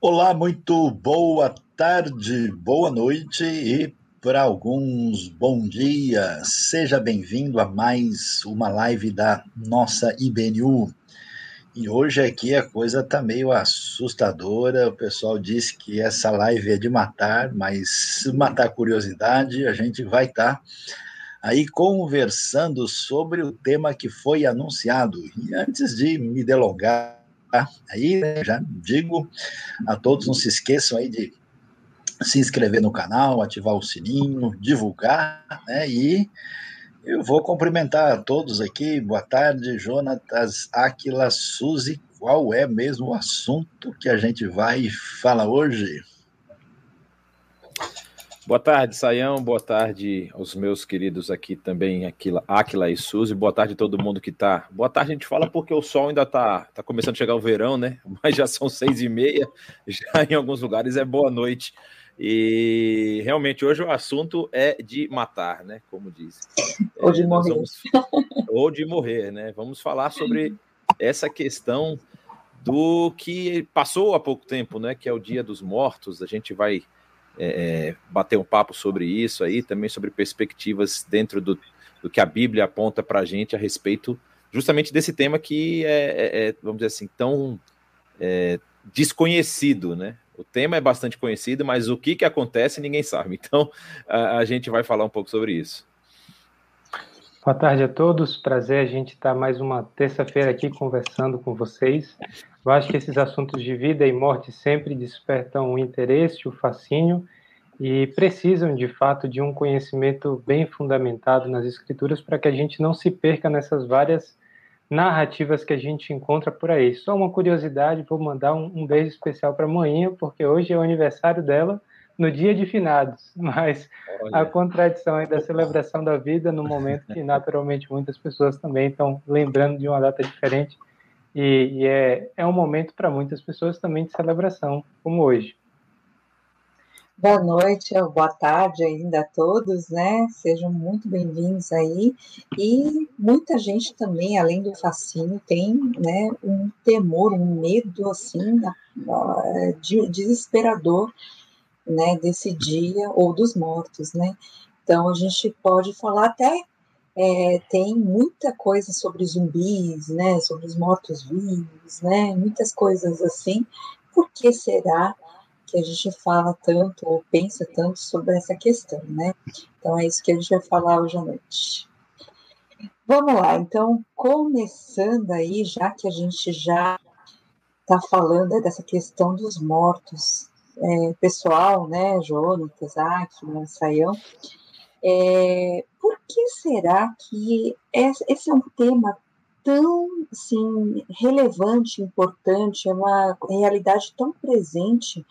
Olá, muito boa tarde, boa noite e para alguns bom dia. Seja bem-vindo a mais uma live da nossa IBNU. E hoje aqui a coisa tá meio assustadora. O pessoal disse que essa live é de matar, mas se matar a curiosidade, a gente vai estar tá aí conversando sobre o tema que foi anunciado. E antes de me delongar, Tá? Aí né, já digo a todos, não se esqueçam aí de se inscrever no canal, ativar o sininho, divulgar, né? E eu vou cumprimentar a todos aqui. Boa tarde, Jonatas, Aquila, Suzy. Qual é mesmo o assunto que a gente vai falar hoje? Boa tarde, Saião. Boa tarde aos meus queridos aqui também, Aquila, Aquila e Suzy. Boa tarde a todo mundo que está. Boa tarde, a gente fala porque o sol ainda está tá começando a chegar o verão, né? Mas já são seis e meia, já em alguns lugares é boa noite. E realmente hoje o assunto é de matar, né? Como diz. Ou de é, morrer. Vamos... Ou de morrer, né? Vamos falar sobre essa questão do que passou há pouco tempo, né? Que é o Dia dos Mortos. A gente vai é, é, bater um papo sobre isso aí, também sobre perspectivas dentro do, do que a Bíblia aponta para a gente a respeito justamente desse tema que é, é, é vamos dizer assim, tão é, desconhecido, né? O tema é bastante conhecido, mas o que, que acontece ninguém sabe. Então, a, a gente vai falar um pouco sobre isso. Boa tarde a todos. Prazer a gente estar mais uma terça-feira aqui conversando com vocês. Eu acho que esses assuntos de vida e morte sempre despertam o interesse, o fascínio e precisam, de fato, de um conhecimento bem fundamentado nas escrituras para que a gente não se perca nessas várias narrativas que a gente encontra por aí. Só uma curiosidade, vou mandar um, um beijo especial para a manhã, porque hoje é o aniversário dela no dia de finados, mas Olha. a contradição aí da celebração da vida no momento que naturalmente muitas pessoas também estão lembrando de uma data diferente e, e é, é um momento para muitas pessoas também de celebração, como hoje. Boa noite, boa tarde ainda a todos, né? Sejam muito bem-vindos aí. E muita gente também, além do fascínio, tem né, um temor, um medo, assim, desesperador, né, desse dia ou dos mortos, né? Então a gente pode falar até é, tem muita coisa sobre zumbis, né, sobre os mortos-vivos, né, muitas coisas assim. Por que será que a gente fala tanto ou pensa tanto sobre essa questão, né? Então é isso que a gente vai falar hoje à noite. Vamos lá, então, começando aí, já que a gente já está falando dessa questão dos mortos, é, pessoal, né, Jonas, Aquila, Saião, é, por que será que esse é um tema tão assim, relevante, importante, é uma realidade tão presente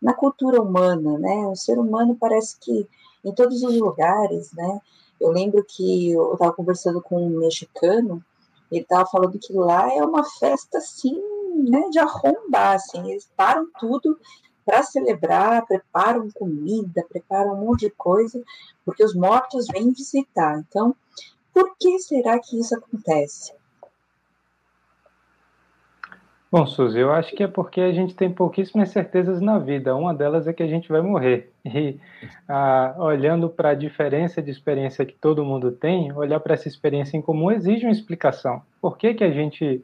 na cultura humana, né? O ser humano parece que em todos os lugares, né? Eu lembro que eu estava conversando com um mexicano, ele estava falando que lá é uma festa assim, né, de arrombar, assim, eles param tudo para celebrar, preparam comida, preparam um monte de coisa, porque os mortos vêm visitar. Então, por que será que isso acontece? Bom, Suzy, eu acho que é porque a gente tem pouquíssimas certezas na vida. Uma delas é que a gente vai morrer. E ah, olhando para a diferença de experiência que todo mundo tem, olhar para essa experiência em comum exige uma explicação. Por que, que a gente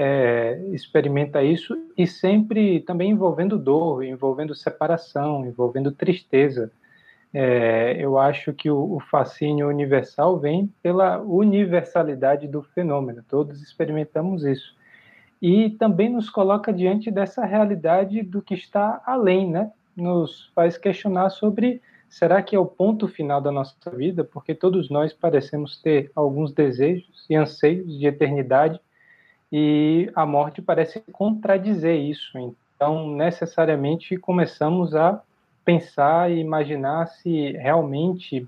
é, experimenta isso e sempre também envolvendo dor, envolvendo separação, envolvendo tristeza. É, eu acho que o, o, fascínio universal vem pela universalidade do fenômeno, todos experimentamos isso. E também nos coloca diante dessa realidade do que está além, né? Nos faz questionar sobre será que é o ponto final da nossa vida? Porque todos nós parecemos ter alguns desejos e anseios de eternidade e a morte parece contradizer isso. Então, necessariamente, começamos a pensar e imaginar se realmente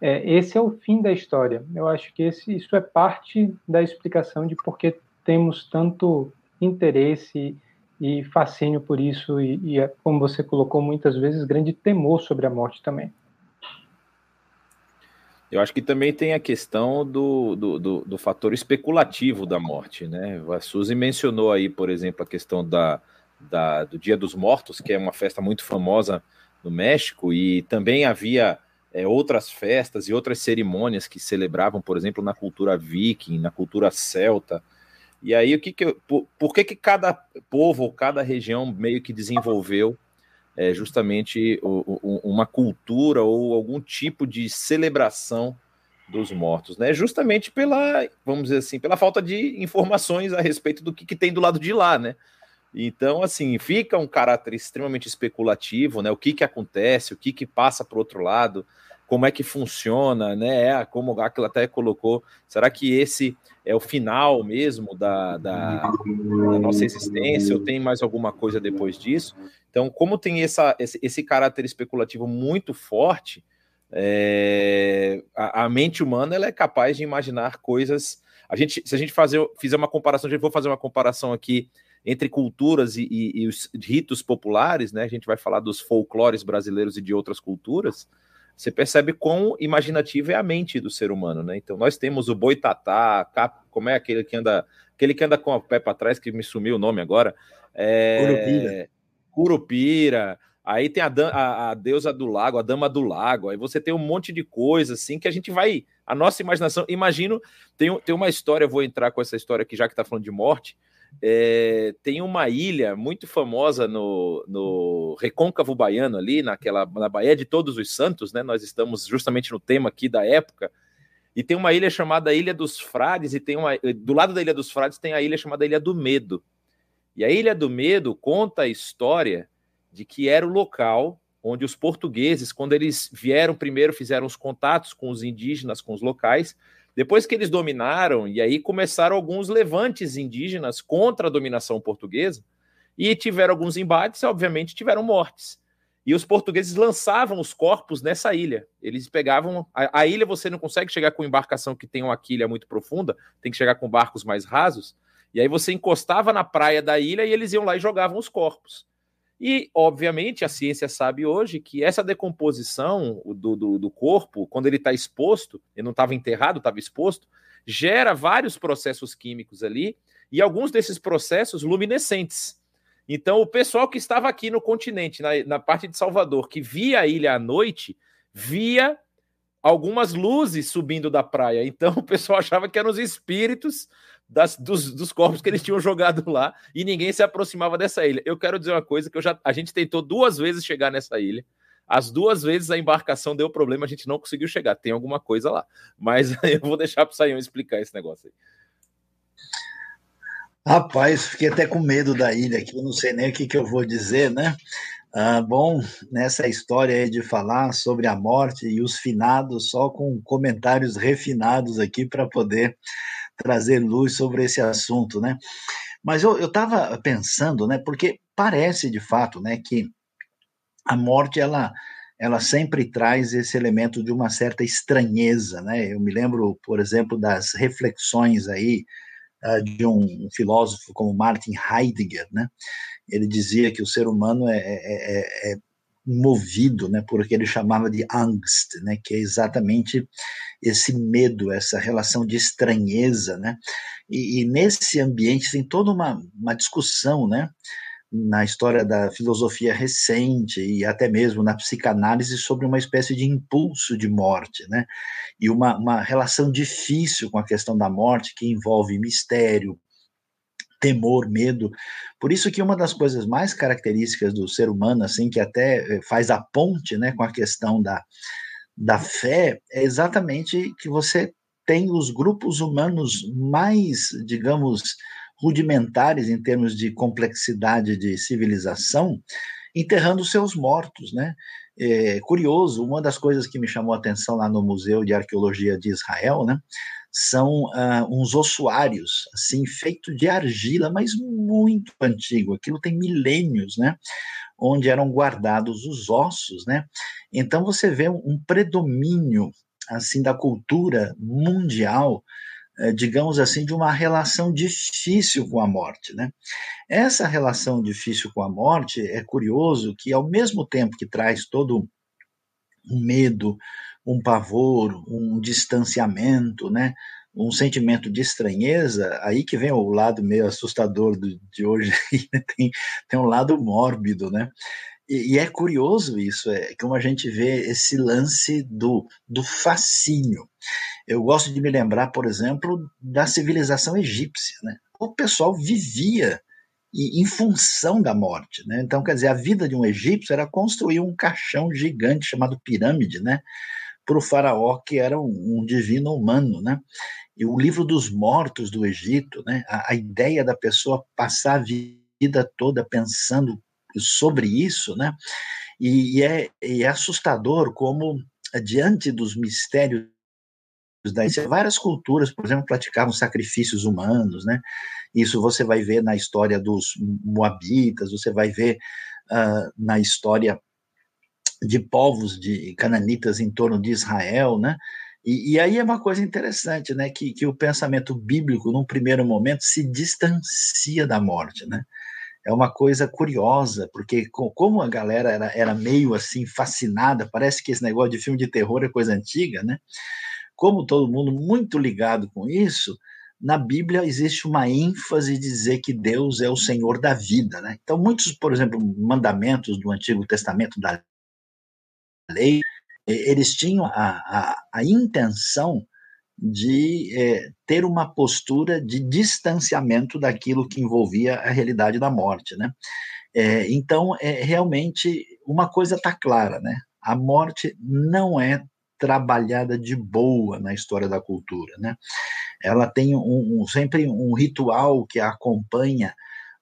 é, esse é o fim da história. Eu acho que esse, isso é parte da explicação de por que temos tanto interesse e fascínio por isso e, e, como você colocou muitas vezes, grande temor sobre a morte também. Eu acho que também tem a questão do, do, do, do, fator especulativo da morte, né? A Suzy mencionou aí, por exemplo, a questão da, da, do Dia dos Mortos, que é uma festa muito famosa no México, e também havia é, outras festas e outras cerimônias que celebravam, por exemplo, na cultura viking, na cultura celta. E aí, o que que por, por, que, que cada povo cada região meio que desenvolveu é, justamente o, o, uma cultura ou algum tipo de celebração dos mortos, né? Justamente pela, vamos dizer assim, pela falta de informações a respeito do que, que tem do lado de lá, né? Então, assim, fica um caráter extremamente especulativo, né? O que que acontece, o que que passa para outro lado, como é que funciona, né? É, como o Aquila até colocou, será que esse é o final mesmo da, da, da, nossa existência, ou tem mais alguma coisa depois disso? Então, como tem essa, esse, esse caráter especulativo muito forte, é, a, a, mente humana ela é capaz de imaginar coisas. A gente, se a gente fazer, fizer uma comparação, a gente vou fazer uma comparação aqui entre culturas e, e, e, os ritos populares, né? A gente vai falar dos folclores brasileiros e de outras culturas. Você percebe quão imaginativa é a mente do ser humano, né? Então nós temos o boitatá, como é aquele que anda, aquele que anda com o pé para trás, que me sumiu o nome agora. É... Curupira. Aí tem a, a, a, deusa do lago, a dama do lago. Aí você tem um monte de coisa assim que a gente vai. A nossa imaginação. Imagino. Tem, tem uma história, vou entrar com essa história aqui, já que está falando de morte. É, tem uma ilha muito famosa no, no Recôncavo Baiano, ali, naquela, na Baía de Todos os Santos, né? Nós estamos justamente no tema aqui da época. E tem uma ilha chamada Ilha dos Frades, e tem uma. Do lado da Ilha dos Frades tem a ilha chamada Ilha do Medo. E a Ilha do Medo conta a história de que era o local onde os portugueses, quando eles vieram primeiro, fizeram os contatos com os indígenas, com os locais, depois que eles dominaram, e aí começaram alguns levantes indígenas contra a dominação portuguesa, e tiveram alguns embates, e obviamente tiveram mortes. E os portugueses lançavam os corpos nessa ilha. Eles pegavam. A, a, ilha você não consegue chegar com embarcação que tem uma quilha muito profunda, tem que chegar com barcos mais rasos. E aí você encostava na praia da ilha e eles iam lá e jogavam os corpos. E, obviamente, a ciência sabe hoje que essa decomposição do, do, do corpo, quando ele está exposto, ele não estava enterrado, estava exposto, gera vários processos químicos ali, e alguns desses processos luminescentes. Então, o pessoal que estava aqui no continente, na, na parte de Salvador, que via a ilha à noite, via algumas luzes subindo da praia. Então, o pessoal achava que eram os espíritos das, dos, dos, corpos que eles tinham jogado lá e ninguém se aproximava dessa ilha. Eu quero dizer uma coisa que eu já, a gente tentou duas vezes chegar nessa ilha. As duas vezes a embarcação deu problema, a gente não conseguiu chegar. Tem alguma coisa lá. Mas eu vou deixar para o Saião explicar esse negócio aí. Rapaz, fiquei até com medo da ilha aqui, não sei nem o que, que eu vou dizer, né? Ah, bom, nessa história aí de falar sobre a morte e os finados, só com comentários refinados aqui para poder trazer luz sobre esse assunto, né? Mas eu estava pensando, né? Porque parece de fato, né, que a morte ela ela sempre traz esse elemento de uma certa estranheza, né? Eu me lembro, por exemplo, das reflexões aí uh, de um filósofo como Martin Heidegger, né? Ele dizia que o ser humano é, é, é, é movido, né, por o que ele chamava de angst, né, que é exatamente esse medo, essa relação de estranheza, né, e, e nesse ambiente tem toda uma, uma discussão, né, na história da filosofia recente e até mesmo na psicanálise sobre uma espécie de impulso de morte, né? E uma, uma relação difícil com a questão da morte que envolve mistério, temor, medo. Por isso que uma das coisas mais características do ser humano, assim, que até eh, faz a ponte, né, com a questão da, da fé, é exatamente que você tem os grupos humanos mais, digamos, rudimentares em termos de complexidade de civilização, enterrando seus mortos, né? É, curioso, uma das coisas que me chamou a atenção lá no Museu de Arqueologia de Israel, né, são uh, uns ossuários, assim, feito de argila, mas muito antigo. Aquilo tem milênios, né? Onde eram guardados os ossos, né? Então você vê um, um predomínio, assim, da cultura mundial, eh, digamos assim, de uma relação difícil com a morte, né? Essa relação difícil com a morte é curioso que, ao mesmo tempo que traz todo um medo, um pavor, um distanciamento, né? um sentimento de estranheza, aí que vem o lado meio assustador do, de hoje, né? tem, tem um lado mórbido, né? E, e, é curioso isso, é como a gente vê esse lance do, do fascínio. Eu gosto de me lembrar, por exemplo, da civilização egípcia, né? O pessoal vivia em função da morte, né? Então, quer dizer, a vida de um egípcio era construir um caixão gigante chamado pirâmide, né? Para o faraó que era um, um divino humano, né? E o livro dos mortos do Egito, né? A, a ideia da pessoa passar a vida toda pensando sobre isso, né? E, e, é, e é assustador como, diante dos mistérios várias culturas, por exemplo, praticavam sacrifícios humanos, né? Isso você vai ver na história dos moabitas, você vai ver uh, na história de povos de cananitas em torno de Israel, né? E, e, aí é uma coisa interessante, né, que, que o pensamento bíblico, num primeiro momento, se distancia da morte, né? É uma coisa curiosa, porque como a galera era, era meio assim fascinada, parece que esse negócio de filme de terror é coisa antiga, né? Como todo mundo muito ligado com isso, na Bíblia existe uma ênfase de dizer que Deus é o Senhor da vida, né? Então muitos, por exemplo, mandamentos do Antigo Testamento da lei eles tinham a, a, a intenção de é, ter uma postura de distanciamento daquilo que envolvia a realidade da morte, né? É, então, é, realmente, uma coisa está clara, né? A morte não é trabalhada de boa na história da cultura, né? Ela tem um, um, sempre um ritual que acompanha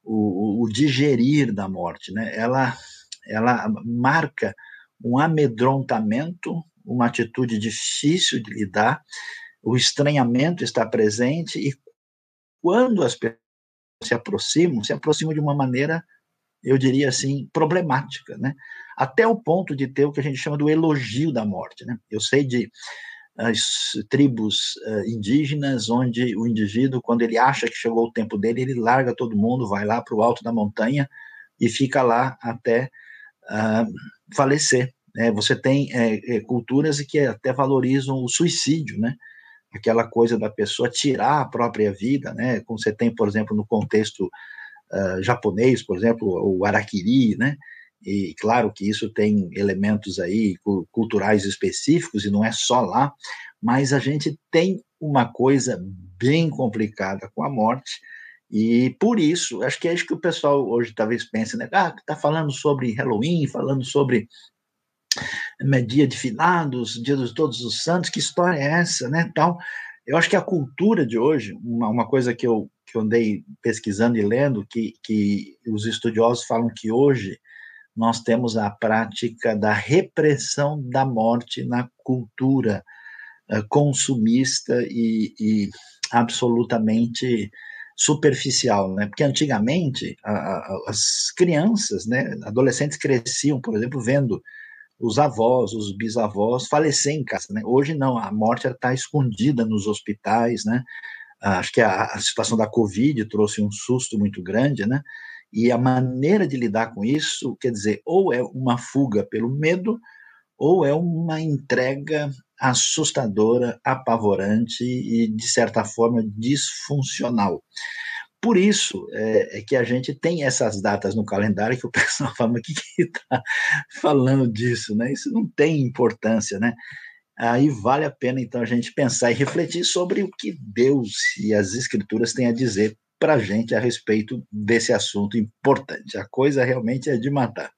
o, o, digerir da morte, né? Ela, ela marca um amedrontamento, uma atitude difícil de lidar, o estranhamento está presente e quando as pessoas se aproximam, se aproximam de uma maneira, eu diria assim, problemática, né? Até o ponto de ter o que a gente chama do elogio da morte, né? Eu sei de as tribos uh, indígenas onde o indivíduo, quando ele acha que chegou o tempo dele, ele larga todo mundo, vai lá para o alto da montanha e fica lá até uh, falecer. Né? Você tem é, é, culturas que até valorizam o suicídio, né? aquela coisa da pessoa tirar a própria vida, né? como você tem, por exemplo, no contexto uh, japonês, por exemplo, o harakiri, né? E claro que isso tem elementos aí culturais específicos e não é só lá, mas a gente tem uma coisa bem complicada com a morte, e por isso, acho que é isso que o pessoal hoje talvez pense, né? Ah, tá falando sobre Halloween, falando sobre né, dia de finados, dia dos todos os santos, que história é essa, né, tal. Eu acho que a cultura de hoje, uma, uma coisa que eu, que eu andei pesquisando e lendo, que, que os estudiosos falam que hoje nós temos a prática da repressão da morte na cultura uh, consumista e, e absolutamente superficial, né? Porque antigamente a, a, as crianças, né, adolescentes cresciam, por exemplo, vendo os avós, os bisavós falecer em casa, né? Hoje não, a morte está escondida nos hospitais, né? Acho que a, a situação da Covid trouxe um susto muito grande, né? E a maneira de lidar com isso, quer dizer, ou é uma fuga pelo medo, ou é uma entrega assustadora, apavorante e, de certa forma, disfuncional. Por isso é, é, que a gente tem essas datas no calendário que o pessoal fala, mas o que está falando disso? Né? Isso não tem importância, né? Aí vale a pena, então, a gente pensar e refletir sobre o que Deus e as Escrituras têm a dizer para a gente a respeito desse assunto importante. A coisa realmente é de matar.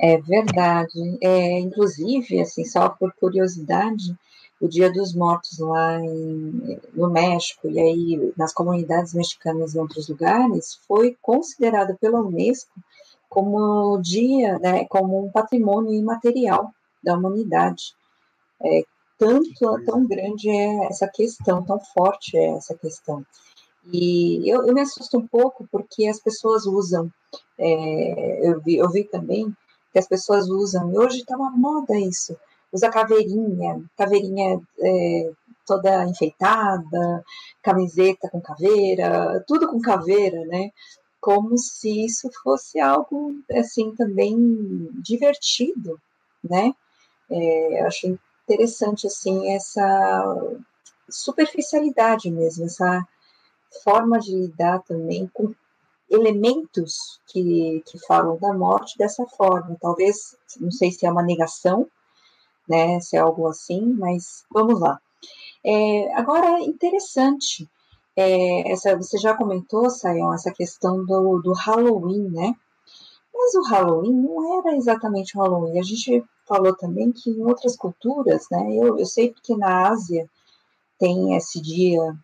É verdade. É, inclusive, assim, só por curiosidade, o Dia dos Mortos lá em, no México e aí nas comunidades mexicanas em outros lugares foi considerado pela Unesco como dia, né, como um patrimônio imaterial da humanidade. É, tanto, tão grande é essa questão, tão forte é essa questão. E eu, eu me assusto um pouco porque as pessoas usam, é, eu, vi, eu vi também que as pessoas usam, e hoje está uma moda isso, usa caveirinha, caveirinha é, toda enfeitada, camiseta com caveira, tudo com caveira, né? Como se isso fosse algo, assim, também divertido, né? É, acho interessante assim essa superficialidade mesmo, essa forma de lidar também com elementos que, que falam da morte dessa forma. Talvez, não sei se é uma negação, né, se é algo assim, mas vamos lá. É, agora, interessante, é, essa, você já comentou, Sayon, essa questão do, do Halloween, né? Mas o Halloween não era exatamente o Halloween. A gente falou também que em outras culturas, né? Eu, eu sei que na Ásia tem esse dia,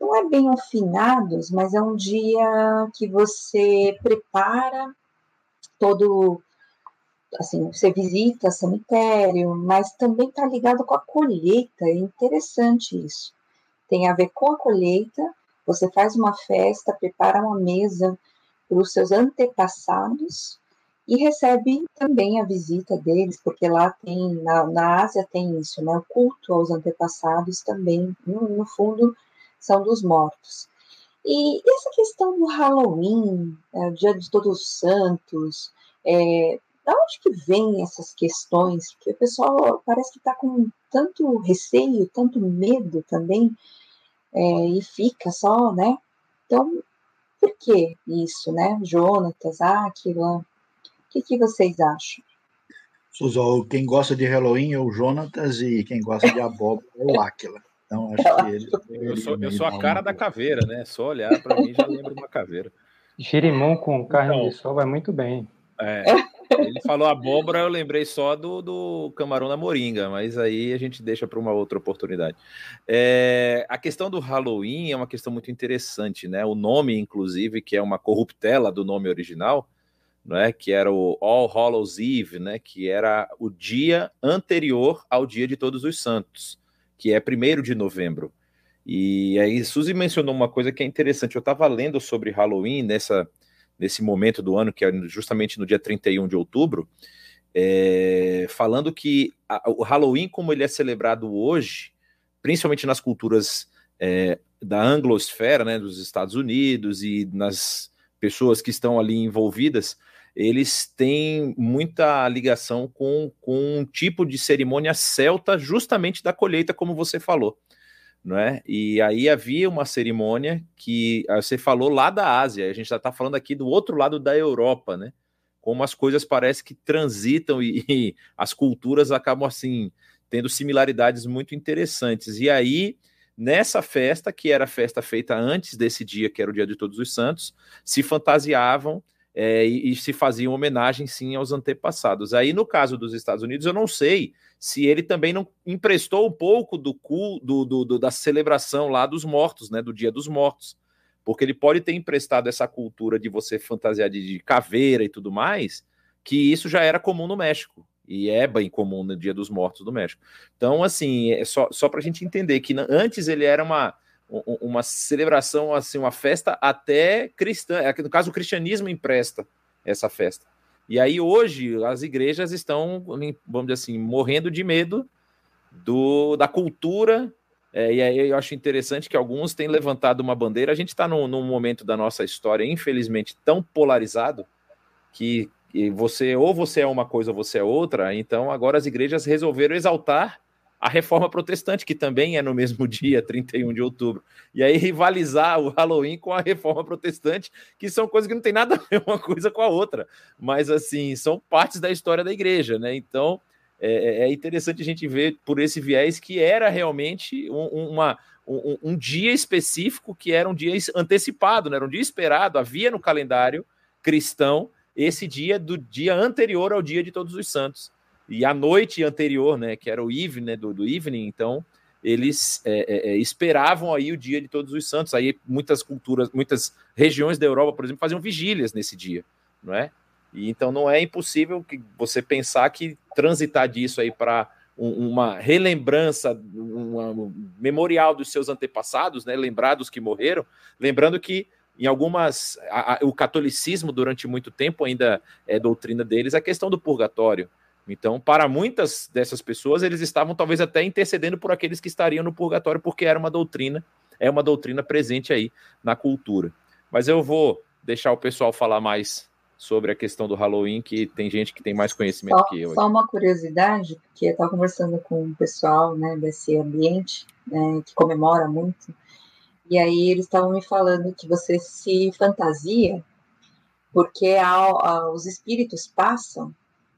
não é bem um finados, mas é um dia que você prepara todo, assim, você visita cemitério, mas também está ligado com a colheita. É interessante isso. Tem a ver com a colheita. Você faz uma festa, prepara uma mesa para os seus antepassados e recebe também a visita deles, porque lá tem, na, na Ásia tem isso, né? O culto aos antepassados também, no, no fundo, são dos mortos. E essa questão do Halloween, é, Dia de Todos os Santos, é, da onde que vem essas questões? Porque o pessoal parece que está com tanto receio, tanto medo também, é, e fica só, né? Então, por que isso, né? Jonatas, Aquila, que, que vocês acham? Suzol, quem gosta de Halloween é o Jonatas e quem gosta de abóbora é o Aquila. Então, acho que ele. Eu sou, eu sou a cara da caveira, né? Só olhar para mim já lembra uma caveira. Girimão com carne então, de sol vai muito bem. É, ele falou abóbora, eu lembrei só do, do camarão na moringa, mas aí a gente deixa para uma outra oportunidade. É, a questão do Halloween é uma questão muito interessante, né? O nome, inclusive, que é uma corruptela do nome original, né? Que era o All Hallows Eve, né? Que era o dia anterior ao Dia de Todos os Santos, que é primeiro de novembro. E aí, Suzy mencionou uma coisa que é interessante. Eu estava lendo sobre Halloween nessa nesse momento do ano, que é justamente no dia 31 de outubro, é, falando que a, o Halloween, como ele é celebrado hoje, principalmente nas culturas é, da anglosfera, né, dos Estados Unidos e nas pessoas que estão ali envolvidas, eles têm muita ligação com, com um tipo de cerimônia celta, justamente da colheita, como você falou não é? E aí havia uma cerimônia que ah, você falou lá da Ásia, a gente já está falando aqui do outro lado da Europa, né? Como as coisas parecem que transitam e, e, as culturas acabam assim tendo similaridades muito interessantes. E aí, nessa festa, que era a festa feita antes desse dia, que era o Dia de Todos os Santos, se fantasiavam é, e, e, se faziam homenagem sim aos antepassados. Aí, no caso dos Estados Unidos, eu não sei se ele também não emprestou um pouco do, cu, do, do, do, da celebração lá dos mortos, né? Do Dia dos Mortos. Porque ele pode ter emprestado essa cultura de você fantasiar de, de caveira e tudo mais, que isso já era comum no México. E é bem comum no Dia dos Mortos do México. Então, assim, é só, só para a gente entender que antes ele era uma uma celebração, assim, uma festa até cristã. É no caso, o cristianismo empresta essa festa. E aí, hoje, as igrejas estão, vamos dizer assim, morrendo de medo do, da cultura. É, e aí eu acho interessante que alguns têm levantado uma bandeira. A gente está num, num, momento da nossa história, infelizmente, tão polarizado que, que você ou você é uma coisa ou você é outra. Então, agora as igrejas resolveram exaltar a reforma protestante, que também é no mesmo dia, 31 de outubro. E aí rivalizar o Halloween com a reforma protestante, que são coisas que não tem nada a ver uma coisa com a outra, mas assim, são partes da história da igreja, né? Então é, é, é interessante a gente ver por esse viés que era realmente um, uma, um, um, dia específico, que era um dia antecipado, né? era um dia esperado, havia no calendário cristão esse dia do dia anterior ao dia de Todos os Santos. E a noite anterior, né, que era o evening, né, do, do evening, então eles é, é, é, esperavam aí o dia de Todos os Santos. Aí muitas culturas, muitas regiões da Europa, por exemplo, faziam vigílias nesse dia, não é? E então não é impossível que você pensar que transitar disso aí para um, uma relembrança, um memorial dos seus antepassados, né, lembrados que morreram, lembrando que em algumas a, a, o catolicismo durante muito tempo ainda é doutrina deles a questão do purgatório. Então, para muitas dessas pessoas, eles estavam talvez até intercedendo por aqueles que estariam no purgatório, porque era uma doutrina, é uma doutrina presente aí na cultura. Mas eu vou deixar o pessoal falar mais sobre a questão do Halloween, que tem gente que tem mais conhecimento só, que eu. Só uma curiosidade, porque eu estava conversando com o pessoal né, desse ambiente, né, que comemora muito, e aí eles estavam me falando que você se fantasia, porque os espíritos passam,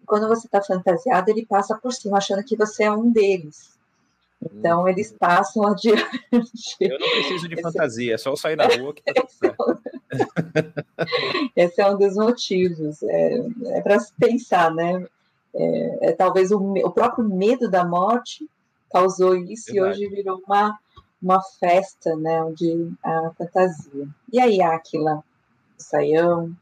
quando você está fantasiado, ele passa por cima, achando que você é um deles. Então hum. eles passam adiante. Eu não preciso de Esse fantasia, é só sair na rua que tá tudo certo. Esse é um dos motivos. É, é para se pensar, né? É, é talvez o, o, próprio medo da morte causou isso Verdade. e hoje virou uma, uma festa, né? Onde a fantasia. E aí, Aquila, o Saião,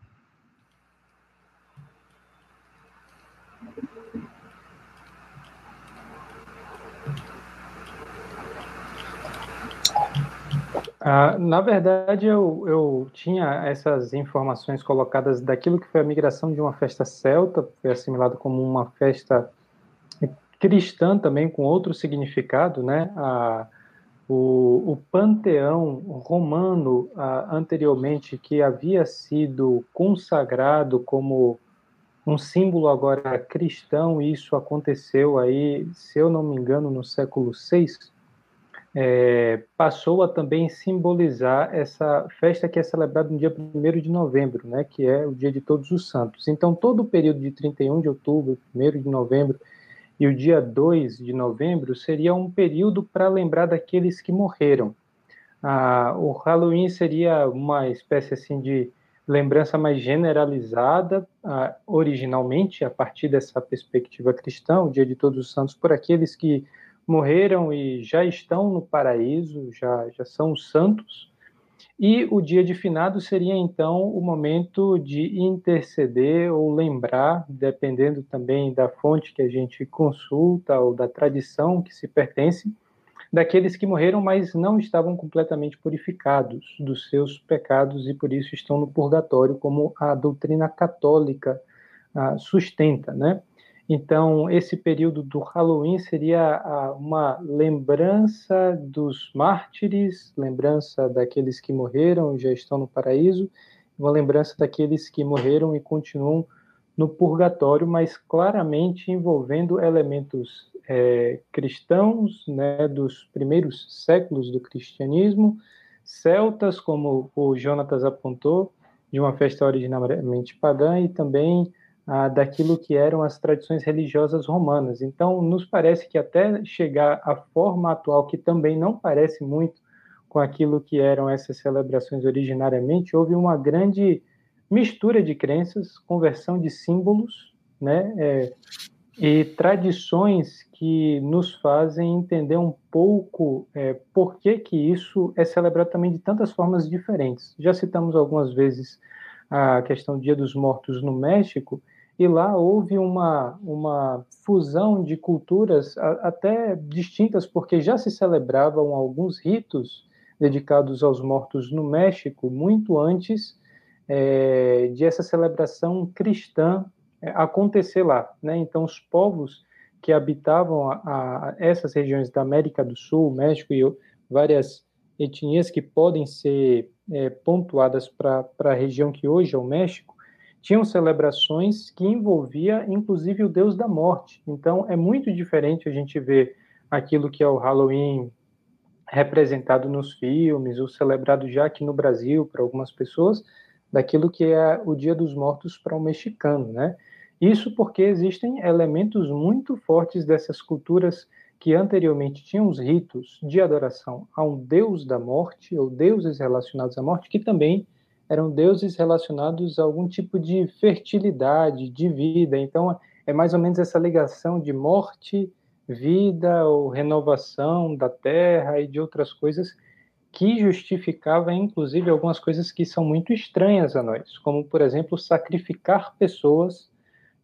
Ah, na verdade, eu, eu tinha essas informações colocadas daquilo que foi a migração de uma festa celta, foi assimilado como uma festa cristã também, com outro significado, né? A, o, o panteão romano anteriormente, que havia sido consagrado como um símbolo agora cristão, isso aconteceu aí, se eu não me engano, no século VI, é, passou a também simbolizar essa festa que é celebrada no dia 1 de novembro, né, que é o dia de Todos os Santos. Então, todo o período de 31 de outubro, 1 de novembro e o dia 2 de novembro seria um período para lembrar daqueles que morreram. Ah, o Halloween seria uma espécie assim de lembrança mais generalizada, ah, originalmente, a partir dessa perspectiva cristã, o dia de Todos os Santos, por aqueles que morreram e já estão no paraíso, já, já são santos. E o dia de finado seria então o momento de interceder ou lembrar, dependendo também da fonte que a gente consulta ou da tradição que se pertence, daqueles que morreram, mas não estavam completamente purificados dos seus pecados e por isso estão no purgatório, como a doutrina católica ah, sustenta, né? Então, esse período do Halloween seria uma lembrança dos mártires, lembrança daqueles que morreram e já estão no paraíso, uma lembrança daqueles que morreram e continuam no purgatório, mas claramente envolvendo elementos é, cristãos, né, dos primeiros séculos do cristianismo, celtas, como o Jonatas apontou, de uma festa originalmente pagã, e também ah, daquilo que eram as tradições religiosas romanas. Então, nos parece que até chegar à forma atual, que também não parece muito com aquilo que eram essas celebrações originariamente, houve uma grande mistura de crenças, conversão de símbolos, né, é, e tradições que nos fazem entender um pouco é, por que, que isso é celebrado também de tantas formas diferentes. Já citamos algumas vezes a questão do Dia dos Mortos no México, e lá houve uma, uma fusão de culturas até distintas, porque já se celebravam alguns ritos dedicados aos mortos no México muito antes é, de essa celebração cristã é, acontecer lá. Né? Então, os povos que habitavam a, a essas regiões da América do Sul, México e várias etnias que podem ser é, pontuadas para a região que hoje é o México, tinham celebrações que envolvia inclusive o deus da morte. Então é muito diferente a gente ver aquilo que é o Halloween representado nos filmes, ou celebrado já aqui no Brasil para algumas pessoas, daquilo que é o Dia dos Mortos para o mexicano, né? Isso porque existem elementos muito fortes dessas culturas que anteriormente tinham os ritos de adoração a um deus da morte ou deuses relacionados à morte que também eram deuses relacionados a algum tipo de fertilidade, de vida. Então, é mais ou menos essa ligação de morte, vida ou renovação da terra e de outras coisas que justificava, inclusive, algumas coisas que são muito estranhas a nós, como, por exemplo, sacrificar pessoas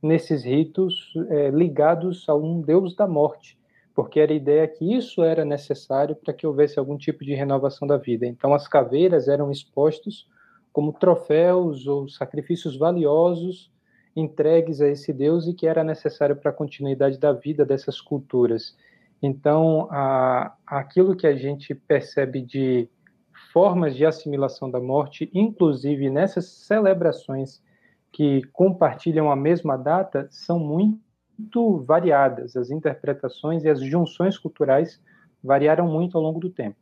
nesses ritos é, ligados a um deus da morte, porque era a ideia que isso era necessário para que houvesse algum tipo de renovação da vida. Então, as caveiras eram expostos como troféus ou sacrifícios valiosos entregues a esse Deus e que era necessário para a continuidade da vida dessas culturas. Então, a, aquilo que a gente percebe de formas de assimilação da morte, inclusive nessas celebrações que compartilham a mesma data são muito variadas. As interpretações e as junções culturais variaram muito ao longo do tempo.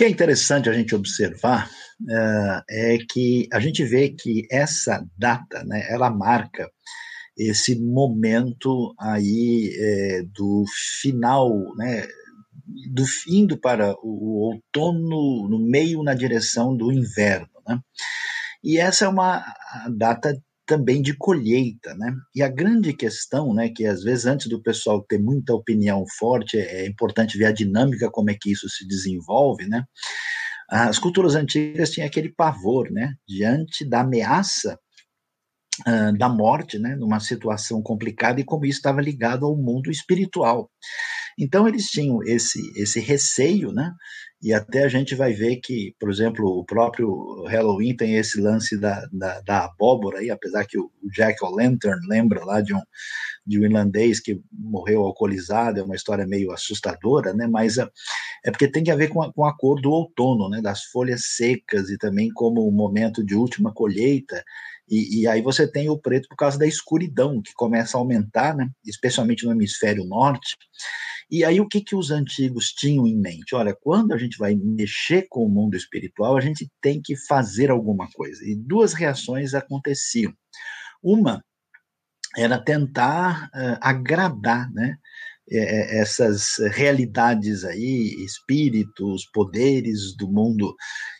Que é interessante a gente observar uh, é que a gente vê que essa data, né, ela marca esse momento aí é, do final, né, do indo para o outono, no meio na direção do inverno, né? E essa é uma data também de colheita, né? E a grande questão, né, que às vezes antes do pessoal ter muita opinião forte, é importante ver a dinâmica como é que isso se desenvolve, né? As culturas antigas tinham aquele pavor, né, diante da ameaça uh, da morte, né, numa situação complicada e como isso estava ligado ao mundo espiritual. Então eles tinham esse esse receio, né? E até a gente vai ver que, por exemplo, o próprio Halloween tem esse lance da, da, da abóbora aí, apesar que o Jack O'Lantern lembra lá de um, de um irlandês que morreu alcoolizado, é uma história meio assustadora, né? Mas é, é porque tem que ver com a, com a cor do outono, né? Das folhas secas e também como o momento de última colheita. E, e, aí você tem o preto por causa da escuridão, que começa a aumentar, né? especialmente no hemisfério norte. E aí o que, que os antigos tinham em mente? Olha, quando a gente vai mexer com o mundo espiritual, a gente tem que fazer alguma coisa. E duas reações aconteciam. Uma era tentar uh, agradar, né? É, é, essas realidades aí, espíritos, poderes do mundo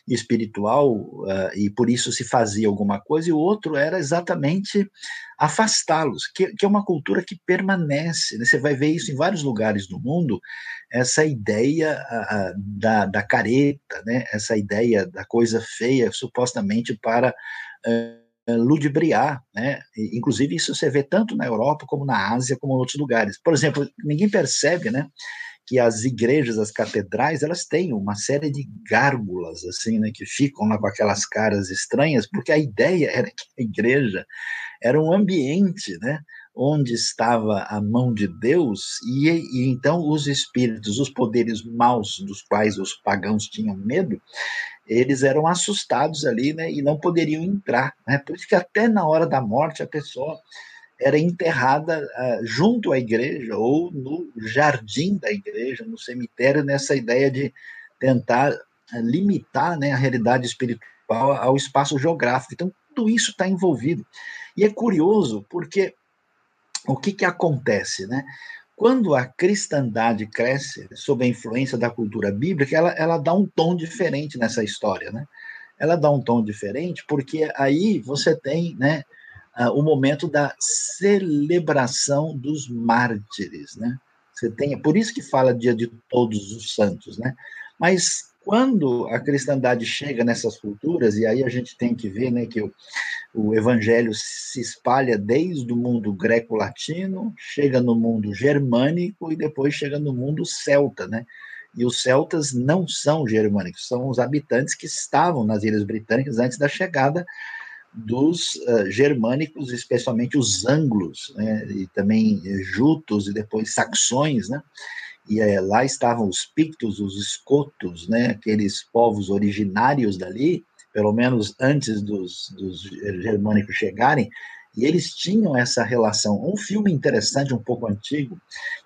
espiritual, uh, e por isso se fazia alguma coisa, e o outro era exatamente afastá-los, que, que, é uma cultura que permanece. Né? Você vai ver isso em vários lugares do mundo, essa ideia uh, da, da careta, né? essa ideia da coisa feia, supostamente para. Ludibriar, né? Inclusive isso você vê tanto na Europa como na Ásia como em outros lugares. Por exemplo, ninguém percebe, né? Que as igrejas, as catedrais, elas têm uma série de gárgulas, assim, né? Que ficam lá com aquelas caras estranhas, porque a ideia era que a igreja era um ambiente, né? Onde estava a mão de Deus, e, e então os espíritos, os poderes maus dos quais os pagãos tinham medo, eles eram assustados ali, né, e não poderiam entrar, né, por isso que até na hora da morte a pessoa era enterrada uh, junto à igreja ou no jardim da igreja, no cemitério, nessa ideia de tentar uh, limitar né, a realidade espiritual ao espaço geográfico. Então, tudo isso está envolvido. E é curioso porque o que, que acontece, né? Quando a cristandade cresce sob a influência da cultura bíblica, ela, ela dá um tom diferente nessa história, né? Ela dá um tom diferente porque aí você tem, né, uh, o momento da celebração dos mártires, né? Você tem, por isso que fala dia de todos os santos, né? Mas quando a cristandade chega nessas culturas, e aí a gente tem que ver né, que o, o evangelho se espalha desde o mundo greco-latino, chega no mundo germânico e depois chega no mundo celta, né? E os celtas não são germânicos, são os habitantes que estavam nas Ilhas Britânicas antes da chegada dos uh, germânicos, especialmente os anglos, né? e também jutos e depois saxões, né? E é, lá estavam os pictos, os escotos, né, aqueles povos originários dali, pelo menos antes dos, dos germânicos chegarem, e eles tinham essa relação. Um filme interessante, um pouco antigo,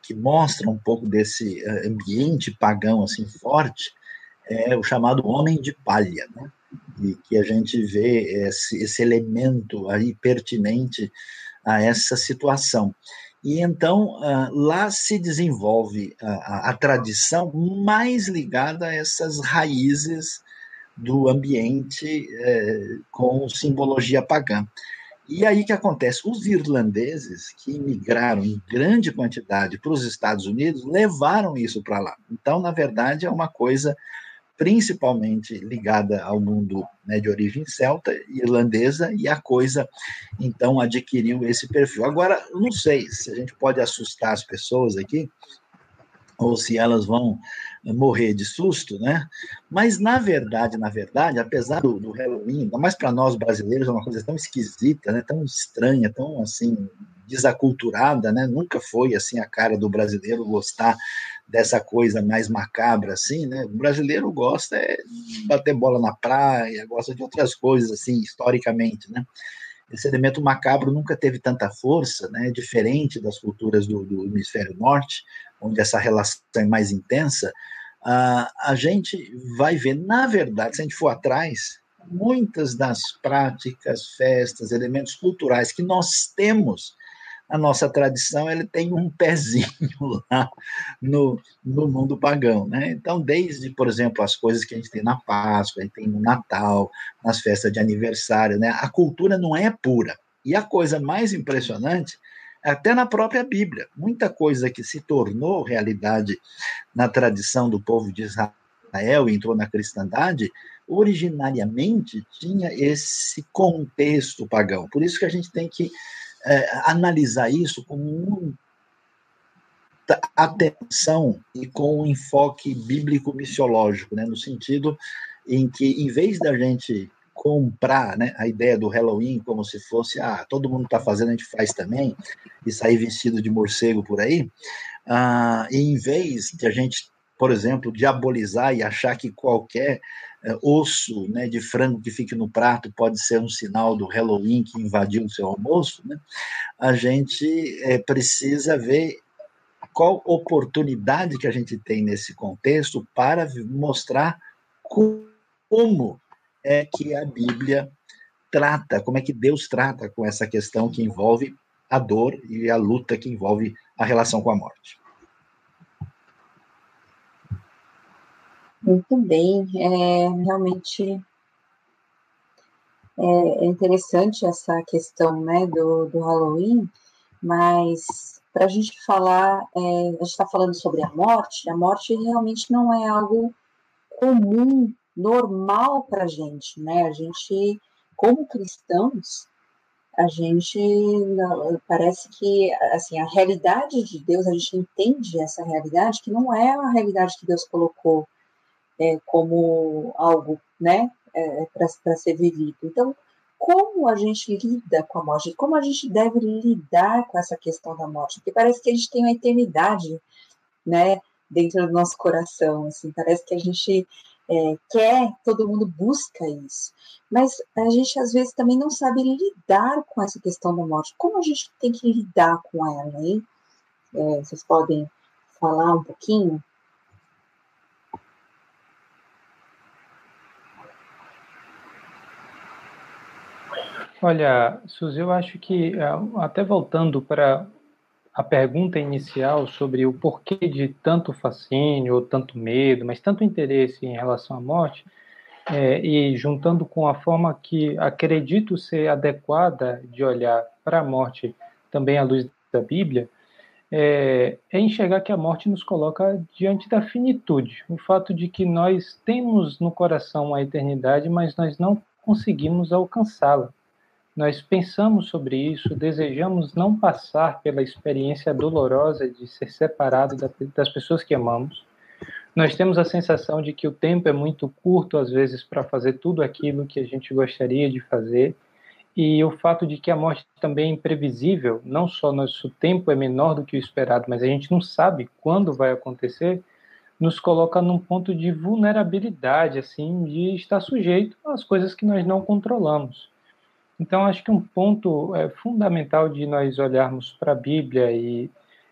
que mostra um pouco desse eh, ambiente pagão assim forte, é o chamado Homem de Palha, né? e que a gente vê esse, esse elemento aí pertinente a essa situação. E então uh, lá se desenvolve a, a, tradição mais ligada a essas raízes do ambiente eh, com simbologia pagã. E aí que acontece? Os irlandeses que imigraram em grande quantidade para os Estados Unidos levaram isso para lá. Então, na verdade, é uma coisa principalmente ligada ao mundo né, de origem celta, irlandesa, e a coisa então adquiriu esse perfil. Agora, não sei se a gente pode assustar as pessoas aqui, ou se elas vão morrer de susto, né? Mas na verdade, na verdade, apesar do, do Halloween, ainda mais para nós brasileiros, é uma coisa tão esquisita, né? Tão estranha, tão assim desaculturada, né? Nunca foi assim a cara do brasileiro gostar dessa coisa mais macabra, assim, né? O brasileiro gosta é bater bola na praia, gosta de outras coisas, assim, historicamente, né? Esse elemento macabro nunca teve tanta força, né? Diferente das culturas do, do hemisfério norte, onde essa relação é mais intensa. Uh, a gente vai ver, na verdade, se a gente for atrás, muitas das práticas, festas, elementos culturais que nós temos a nossa tradição ele tem um pezinho lá no, no mundo pagão, né? Então, desde, por exemplo, as coisas que a gente tem na Páscoa, a gente tem no Natal, nas festas de aniversário, né? A cultura não é pura. E a coisa mais impressionante até na própria Bíblia. Muita coisa que se tornou realidade na tradição do povo de Israel e entrou na cristandade, originariamente tinha esse contexto pagão. Por isso que a gente tem que é, analisar isso com muita atenção e com um enfoque bíblico-missiológico, né, no sentido em que, em vez da gente comprar né, a ideia do Halloween como se fosse, ah, todo mundo está fazendo, a gente faz também, e sair vestido de morcego por aí, ah, em vez de a gente, por exemplo, diabolizar e achar que qualquer é, osso né, de frango que fique no prato pode ser um sinal do Halloween que invadiu o seu almoço, né, a gente é, precisa ver qual oportunidade que a gente tem nesse contexto para mostrar como é que a Bíblia trata, como é que Deus trata com essa questão que envolve a dor e a luta que envolve a relação com a morte. Muito bem, é, realmente é, é interessante essa questão né, do, do Halloween, mas para a gente falar, é, a gente está falando sobre a morte, a morte realmente não é algo comum, normal para a gente, né? A gente, como cristãos, a gente parece que assim a realidade de Deus, a gente entende essa realidade que não é a realidade que Deus colocou é, como algo né, é, para ser vivido. Então, como a gente lida com a morte? Como a gente deve lidar com essa questão da morte? Porque parece que a gente tem uma eternidade né, dentro do nosso coração. Assim, parece que a gente é, quer, todo mundo busca isso. Mas a gente às vezes também não sabe lidar com essa questão da morte. Como a gente tem que lidar com ela, hein? É, vocês podem falar um pouquinho? Olha, Suzy, eu acho que, é, até voltando para a pergunta inicial sobre o porquê de tanto fascínio ou tanto medo, mas tanto interesse em relação à morte, é, e juntando com a forma que acredito ser adequada de olhar para a morte também à luz da Bíblia, é, é, enxergar que a morte nos coloca diante da finitude, o fato de que nós temos no coração a eternidade, mas nós não conseguimos alcançá-la. Nós pensamos sobre isso, desejamos não passar pela experiência dolorosa de ser separado das pessoas que amamos. Nós temos a sensação de que o tempo é muito curto, às vezes, para fazer tudo aquilo que a gente gostaria de fazer. E o fato de que a morte também é imprevisível, não só nosso tempo é menor do que o esperado, mas a gente não sabe quando vai acontecer, nos coloca num ponto de vulnerabilidade, assim, de estar sujeito às coisas que nós não controlamos. Então, acho que um ponto é, fundamental de nós olharmos para a Bíblia e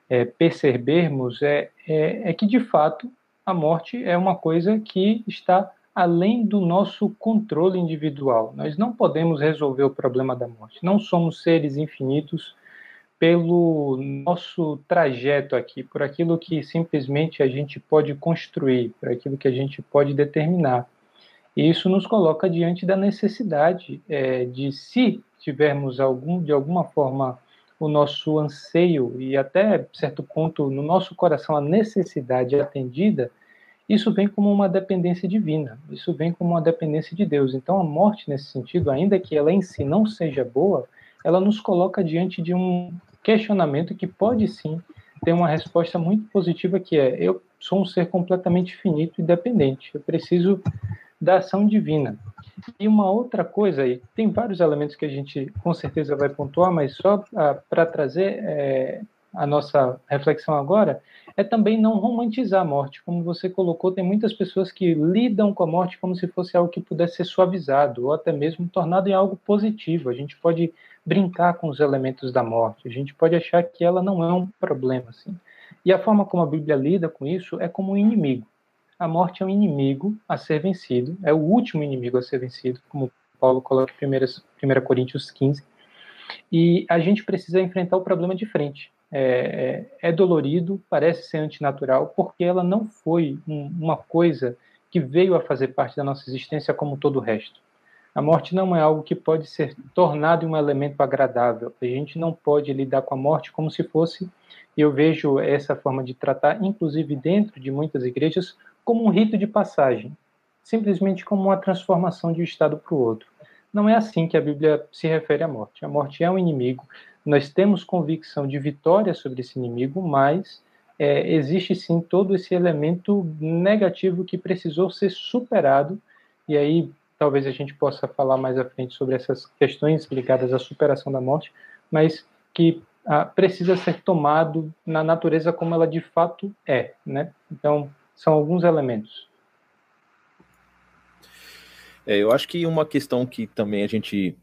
é, percebermos é, é, é que, de fato, a morte é uma coisa que está além do nosso controle individual. Nós não podemos resolver o problema da morte. Não somos seres infinitos pelo nosso trajeto aqui, por aquilo que simplesmente a gente pode construir, por aquilo que a gente pode determinar. E isso nos coloca diante da necessidade é, de, se tivermos algum, de alguma forma o nosso anseio e até certo ponto no nosso coração a necessidade atendida, isso vem como uma dependência divina, isso vem como uma dependência de Deus. Então a morte nesse sentido, ainda que ela em si não seja boa, ela nos coloca diante de um questionamento que pode sim ter uma resposta muito positiva que é eu sou um ser completamente finito e dependente. Eu preciso da ação divina. E uma outra coisa, e tem vários elementos que a gente com certeza vai pontuar, mas só ah, para trazer, é, a nossa reflexão agora é também não romantizar a morte. Como você colocou, tem muitas pessoas que lidam com a morte como se fosse algo que pudesse ser suavizado ou até mesmo tornado em algo positivo. A gente pode brincar com os elementos da morte, a gente pode achar que ela não é um problema. Assim. E a forma como a Bíblia lida com isso é como um inimigo. A morte é um inimigo a ser vencido, é o último inimigo a ser vencido, como Paulo coloca em 1 Coríntios 15. E a gente precisa enfrentar o problema de frente. É, é, é dolorido, parece ser antinatural, porque ela não foi um, uma coisa que veio a fazer parte da nossa existência como todo o resto. A morte não é algo que pode ser tornado um elemento agradável. A gente não pode lidar com a morte como se fosse, e eu vejo essa forma de tratar, inclusive dentro de muitas igrejas, como um rito de passagem, simplesmente como uma transformação de um estado para o outro. Não é assim que a Bíblia se refere à morte. A morte é um inimigo, nós temos convicção de vitória sobre esse inimigo, mas é, existe sim todo esse elemento negativo que precisou ser superado, e aí talvez a gente possa falar mais à frente sobre essas questões ligadas à superação da morte, mas que ah, precisa ser tomado na natureza como ela de fato é, né? Então, são alguns elementos. É, eu acho que uma questão que também a gente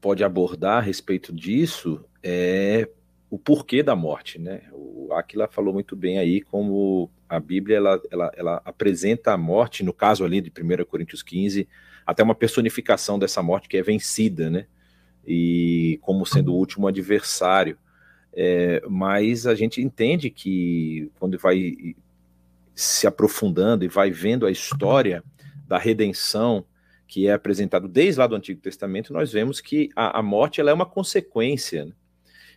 pode abordar a respeito disso é o porquê da morte, né? O Aquila falou muito bem aí como a Bíblia ela, ela, ela apresenta a morte, no caso ali de 1 Coríntios 15, até uma personificação dessa morte que é vencida, né? E como sendo o último adversário. É, mas a gente entende que quando vai se aprofundando e vai vendo a história da redenção que é apresentado desde lá do Antigo Testamento, nós vemos que a, a morte ela é uma consequência. Né?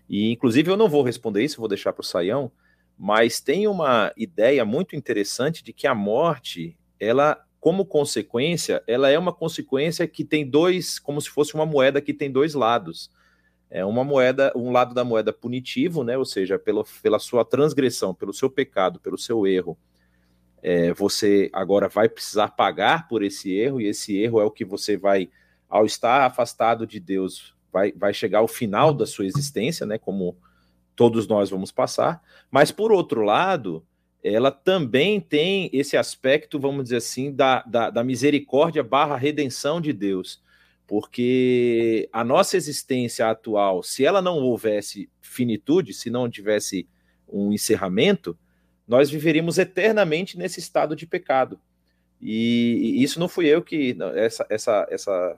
E, inclusive, eu não vou responder isso, vou deixar para o Saião, mas tem uma ideia muito interessante de que a morte, ela, como consequência, ela é uma consequência que tem dois, como se fosse uma moeda que tem dois lados. É uma moeda, um lado da moeda punitivo, né? Ou seja, pelo, pela sua transgressão, pelo seu pecado, pelo seu erro, é, você agora vai precisar pagar por esse erro, e esse erro é o que você vai, ao estar afastado de Deus, vai, vai chegar ao final da sua existência, né? Como todos nós vamos passar. Mas, por outro lado, ela também tem esse aspecto, vamos dizer assim, da, da, da misericórdia barra redenção de Deus. Porque a nossa existência atual, se ela não houvesse finitude, se não tivesse um encerramento, nós viveríamos eternamente nesse estado de pecado. E, isso não fui eu que essa essa essa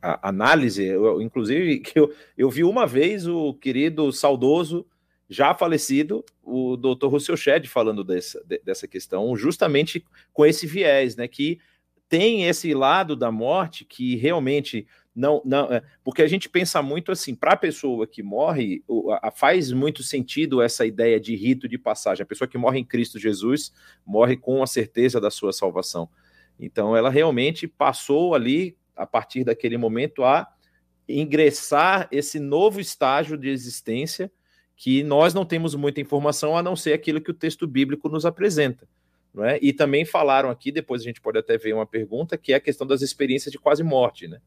análise, eu, inclusive que eu, eu vi uma vez o querido saudoso já falecido, o Dr. Russell Shedd falando dessa, dessa questão, justamente com esse viés, né, que tem esse lado da morte que realmente não, não, é, porque a gente pensa muito assim, para a pessoa que morre, faz muito sentido essa ideia de rito de passagem. A pessoa que morre em Cristo Jesus morre com a certeza da sua salvação. Então, ela realmente passou ali, a partir daquele momento, a ingressar esse novo estágio de existência que nós não temos muita informação a não ser aquilo que o texto bíblico nos apresenta. Não é? E também falaram aqui, depois a gente pode até ver uma pergunta, que é a questão das experiências de quase morte. Né?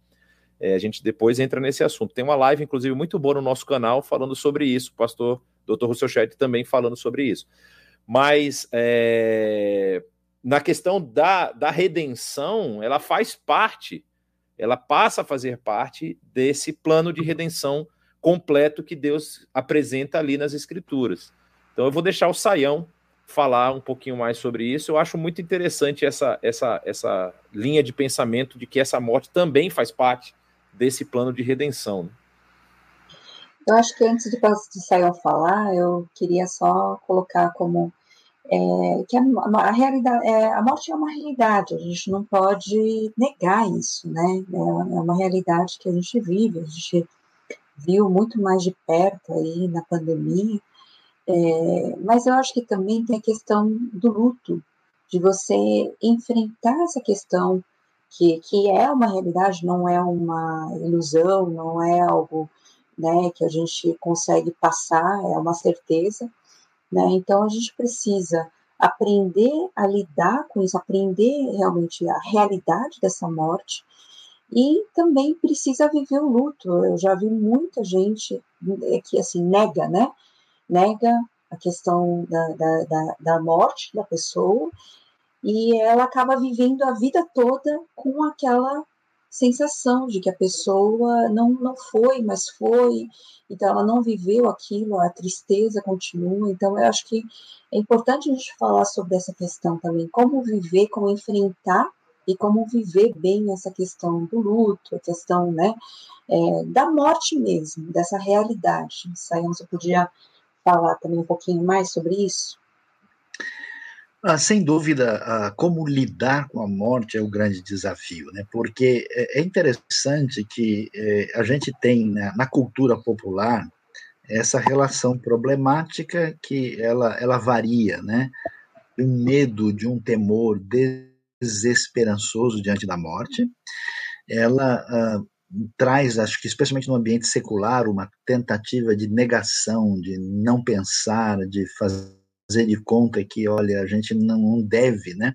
É, a gente depois entra nesse assunto. Tem uma live, inclusive, muito boa no nosso canal falando sobre isso. O pastor Dr. Russell Shedd também falando sobre isso. Mas é, na questão da, da redenção, ela faz parte, ela passa a fazer parte desse plano de redenção completo que Deus apresenta ali nas Escrituras. Então eu vou deixar o Saião falar um pouquinho mais sobre isso. Eu acho muito interessante essa, essa, essa linha de pensamento de que essa morte também faz parte desse plano de redenção. Né? Eu acho que antes de, de sair a falar, eu queria só colocar como é, que a, a, realidade, é, a morte é uma realidade, a gente não pode negar isso, né? É, é uma realidade que a gente vive, a gente viu muito mais de perto aí na pandemia, é, mas eu acho que também tem a questão do luto, de você enfrentar essa questão que, que é uma realidade, não é uma ilusão, não é algo né, que a gente consegue passar, é uma certeza. Né? Então a gente precisa aprender a lidar com isso, aprender realmente a realidade dessa morte e também precisa viver o luto. Eu já vi muita gente é, que assim nega, né? nega a questão da, da, da, da morte da pessoa e ela acaba vivendo a vida toda com aquela sensação de que a pessoa não, não foi, mas foi, então ela não viveu aquilo, a tristeza continua. Então eu acho que é importante a gente falar sobre essa questão também, como viver, como enfrentar e como viver bem essa questão do luto, a questão né, é, da morte mesmo, dessa realidade. Sayão, você podia falar também um pouquinho mais sobre isso? Ah, sem dúvida, ah, como lidar com a morte é o grande desafio, né? porque é, é interessante que eh, a gente tem né, na cultura popular essa relação problemática que ela, ela varia, né? De um medo, de um temor desesperançoso diante da morte. Ela uh, traz, acho que especialmente no ambiente secular, uma tentativa de negação, de não pensar, de fazer de conta que, olha, a gente não deve, né?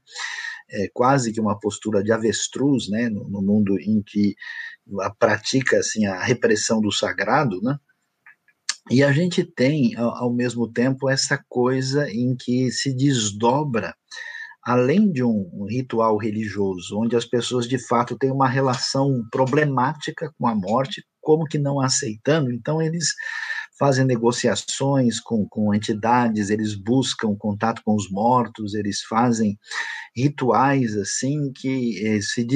É quase que uma postura de avestruz, né? No, no mundo em que a pratica assim a repressão do sagrado, né? E a gente tem, ao mesmo tempo, essa coisa em que se desdobra além de um ritual religioso, onde as pessoas de fato têm uma relação problemática com a morte, como que não aceitando, então eles fazem negociações com, com entidades, eles buscam contato com os mortos, eles fazem rituais assim que eh, se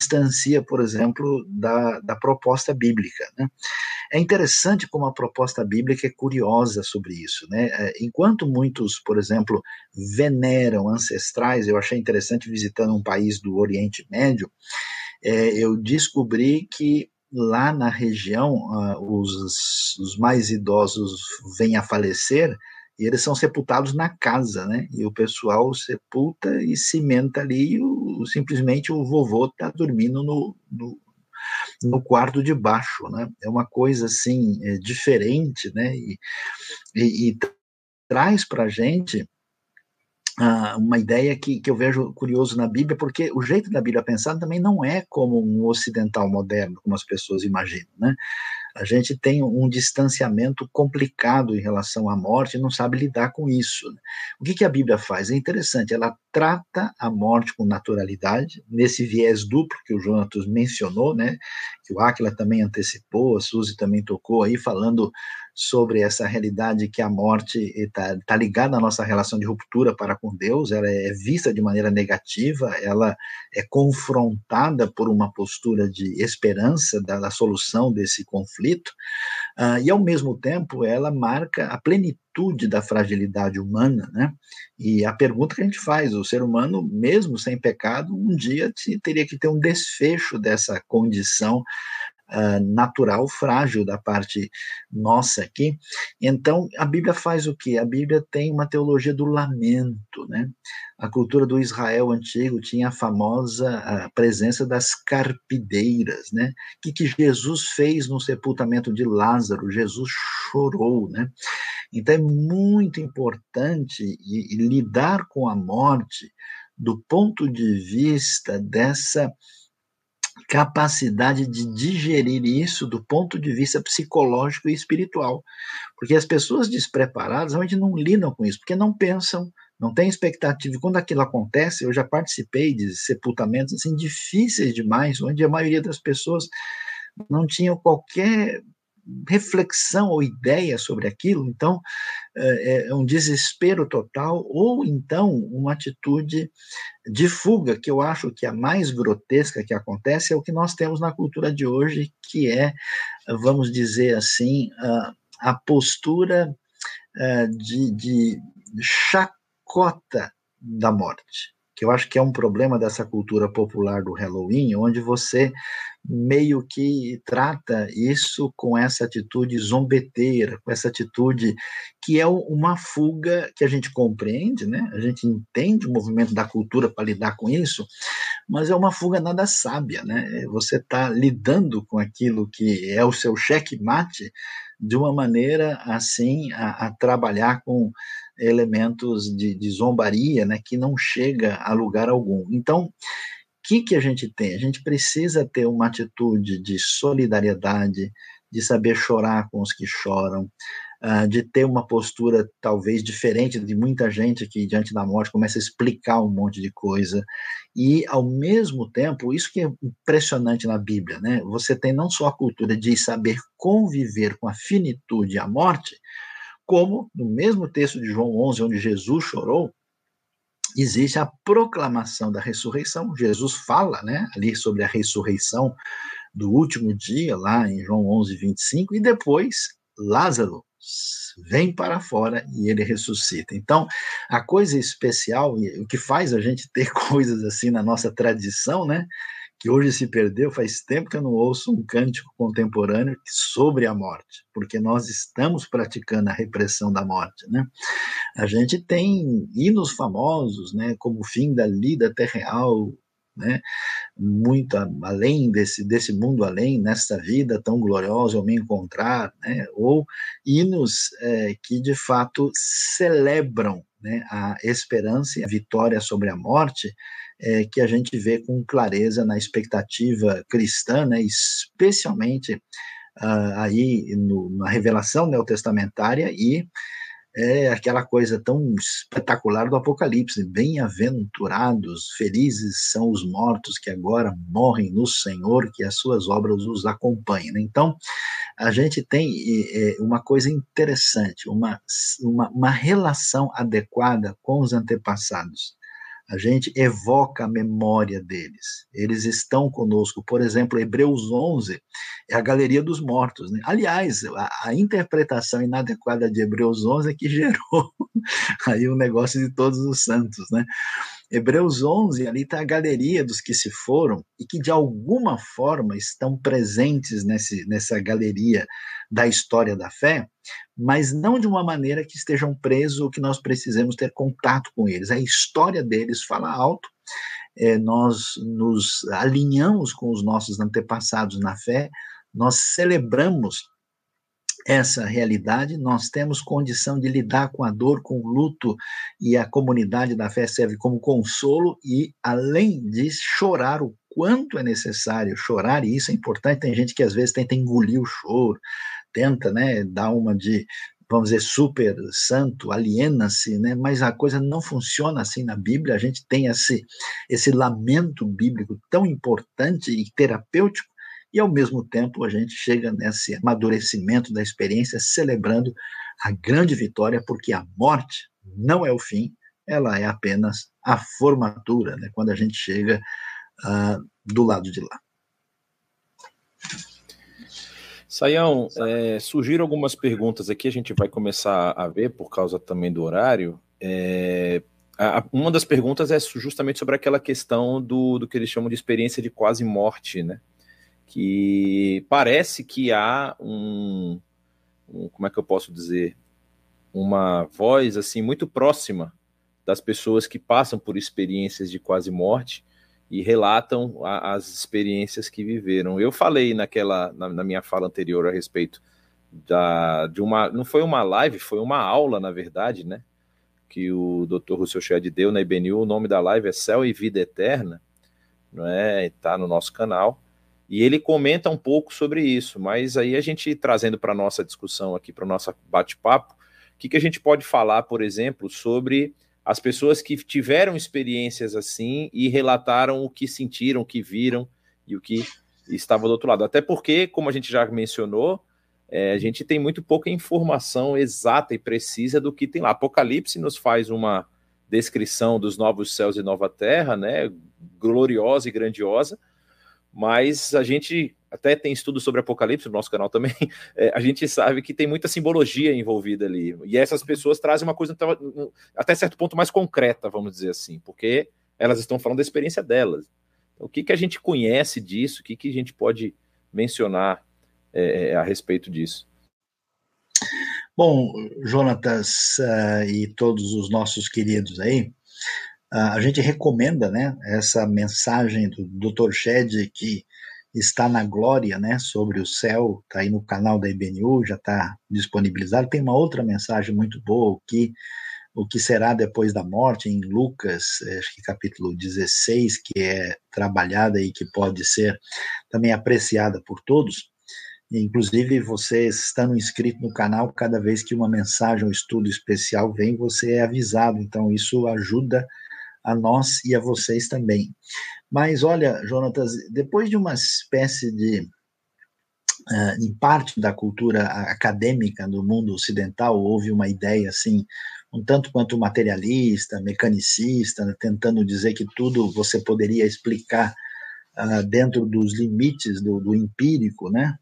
distancia, por exemplo, da, da proposta bíblica. Né? É interessante como a proposta bíblica é curiosa sobre isso. Né? É, enquanto muitos, por exemplo, veneram ancestrais, eu achei interessante visitando um país do Oriente Médio, é, eu descobri que lá na região uh, os, os mais idosos vêm a falecer e eles são sepultados na casa, né? E o pessoal sepulta e cimenta ali, e o, simplesmente o vovô está dormindo no, no, no quarto de baixo, né? É uma coisa assim é, diferente, né? E, e, e traz para a gente ah, uma ideia que, que eu vejo curioso na Bíblia, porque o jeito da Bíblia pensar também não é como um ocidental moderno, como as pessoas imaginam, né? A gente tem um distanciamento complicado em relação à morte e não sabe lidar com isso. Né? O que, que a Bíblia faz? É interessante, ela trata a morte com naturalidade, nesse viés duplo que o Jonatas mencionou, né? Que o Aquila também antecipou, a Suzy também tocou aí, falando sobre essa realidade que a morte está tá ligada à nossa relação de ruptura para com Deus, ela é vista de maneira negativa, ela é confrontada por uma postura de esperança da, da solução desse conflito, uh, e ao mesmo tempo ela marca a plenitude da fragilidade humana, né? E a pergunta que a gente faz, o ser humano, mesmo sem pecado, um dia teria que ter um desfecho dessa condição uh, natural frágil da parte nossa aqui. Então, a Bíblia faz o quê? A Bíblia tem uma teologia do lamento, né? A cultura do Israel antigo tinha a famosa a presença das carpideiras, né? O que, que Jesus fez no sepultamento de Lázaro? Jesus chorou, né? Então é muito importante e, e lidar com a morte do ponto de vista dessa capacidade de digerir isso do ponto de vista psicológico e espiritual. Porque as pessoas despreparadas realmente não lidam com isso, porque não pensam, não têm expectativa. Quando aquilo acontece, eu já participei de sepultamentos assim, difíceis demais, onde a maioria das pessoas não tinham qualquer reflexão ou ideia sobre aquilo, então é, é um desespero total, ou então uma atitude de fuga, que eu acho que a mais grotesca que acontece é o que nós temos na cultura de hoje, que é, vamos dizer assim, a, a postura de, de chacota da morte que eu acho que é um problema dessa cultura popular do Halloween, onde você meio que trata isso com essa atitude zombeteira, com essa atitude que é uma fuga que a gente compreende, né? A gente entende o movimento da cultura para lidar com isso, mas é uma fuga nada sábia, né? Você está lidando com aquilo que é o seu cheque-mate de uma maneira assim a, a trabalhar com elementos de, de zombaria, né, que não chega a lugar algum. Então, que, que a gente tem? A gente precisa ter uma atitude de solidariedade, de saber chorar com os que choram, uh, de ter uma postura talvez diferente de muita gente que diante da morte começa a explicar um monte de coisa e ao mesmo tempo isso que é impressionante na Bíblia, né? Você tem não só a cultura de saber conviver com a finitude e a morte, como no mesmo texto de João 11 onde Jesus chorou, existe a proclamação da ressurreição. Jesus fala, né, ali sobre a ressurreição do último dia, lá em João 11, 25, e depois Lázaro vem para fora e ele ressuscita. Então, a coisa especial, o que faz a gente ter coisas assim na nossa tradição, né, que hoje se perdeu, faz tempo que eu não ouço um cântico contemporâneo sobre a morte, porque nós estamos praticando a repressão da morte, né? A gente tem hinos famosos, né, como o fim da lida terreal, né? Muito além desse, desse mundo além, nesta vida tão gloriosa eu me encontrar, né? Ou hinos é, que de fato celebram né, a esperança e a vitória sobre a morte, é, que a gente vê com clareza na expectativa cristã, né, especialmente uh, aí no, na revelação neotestamentária e é aquela coisa tão espetacular do Apocalipse. Bem-aventurados, felizes são os mortos que agora morrem no Senhor, que as suas obras os acompanhem. Né? Então, a gente tem uma coisa interessante, uma, uma, uma relação adequada com os antepassados a gente evoca a memória deles. Eles estão conosco. Por exemplo, Hebreus 11 é a galeria dos mortos. Né? Aliás, a, a, interpretação inadequada de Hebreus 11 é que gerou aí o negócio de todos os santos. Né? Hebreus 11, ali está a galeria dos que se foram e que de alguma forma estão presentes nesse, nessa galeria da história da fé, mas não de uma maneira que estejam presos ou que nós precisemos ter contato com eles. A história deles fala alto, é, nós nos alinhamos com os nossos antepassados na fé, nós celebramos essa realidade, nós temos condição de lidar com a dor, com o luto, e a comunidade da fé serve como consolo, e além de chorar o quanto é necessário chorar, e isso é importante, tem gente que às vezes tenta engolir o choro, tenta, né, dar uma de, vamos dizer, super santo, aliena-se, né, mas a coisa não funciona assim na Bíblia, a gente tem esse, esse lamento bíblico tão importante e terapêutico, e ao mesmo tempo a gente chega nesse amadurecimento da experiência, celebrando a grande vitória, porque a morte não é o fim, ela é apenas a formatura, né, quando a gente chega uh, do lado de lá. Saião, é, surgiram algumas perguntas aqui, a gente vai começar a ver por causa também do horário. É, a, uma das perguntas é justamente sobre aquela questão do, do que eles chamam de experiência de quase morte, né? que parece que há um, um, como é que eu posso dizer, uma voz assim muito próxima das pessoas que passam por experiências de quase morte e relatam a, as experiências que viveram. Eu falei naquela na, na, minha fala anterior a respeito da, de uma não foi uma live, foi uma aula na verdade, né? Que o Dr. Russell Shedd deu na IBNU. O nome da live é Céu e Vida Eterna, não é? Está no nosso canal. E ele comenta um pouco sobre isso, mas aí a gente trazendo para nossa discussão aqui, para o nosso bate-papo, o que, que a gente pode falar, por exemplo, sobre as pessoas que tiveram experiências assim e relataram o que sentiram, o que viram e o que estava do outro lado. Até porque, como a gente já mencionou, é, a gente tem muito pouca informação exata e precisa do que tem lá. Apocalipse nos faz uma descrição dos novos céus e nova terra, né, gloriosa e grandiosa, mas a gente até tem estudo sobre Apocalipse no nosso canal também, é, a gente sabe que tem muita simbologia envolvida ali. E essas pessoas trazem uma coisa até certo ponto mais concreta, vamos dizer assim, porque elas estão falando da experiência delas. Então, o que, que a gente conhece disso? O que, que a gente pode mencionar é, é a respeito disso? Bom, Jonatas uh, e todos os nossos queridos aí, a gente recomenda né, essa mensagem do Dr. Shed que está na glória, né, sobre o céu, está aí no canal da IBNU, já está disponibilizado. Tem uma outra mensagem muito boa, o que, o que será depois da morte, em Lucas, acho que capítulo 16, que é trabalhada e que pode ser também apreciada por todos. Inclusive, você estando inscrito no canal, cada vez que uma mensagem ou um estudo especial vem, você é avisado. Então, isso ajuda a nós e a vocês também. Mas olha, Jonatas, depois de uma espécie de Uh, em parte da cultura acadêmica do mundo ocidental houve uma ideia assim um tanto quanto materialista, mecanicista, né, tentando dizer que tudo você poderia explicar uh, dentro dos limites do, do empírico, né?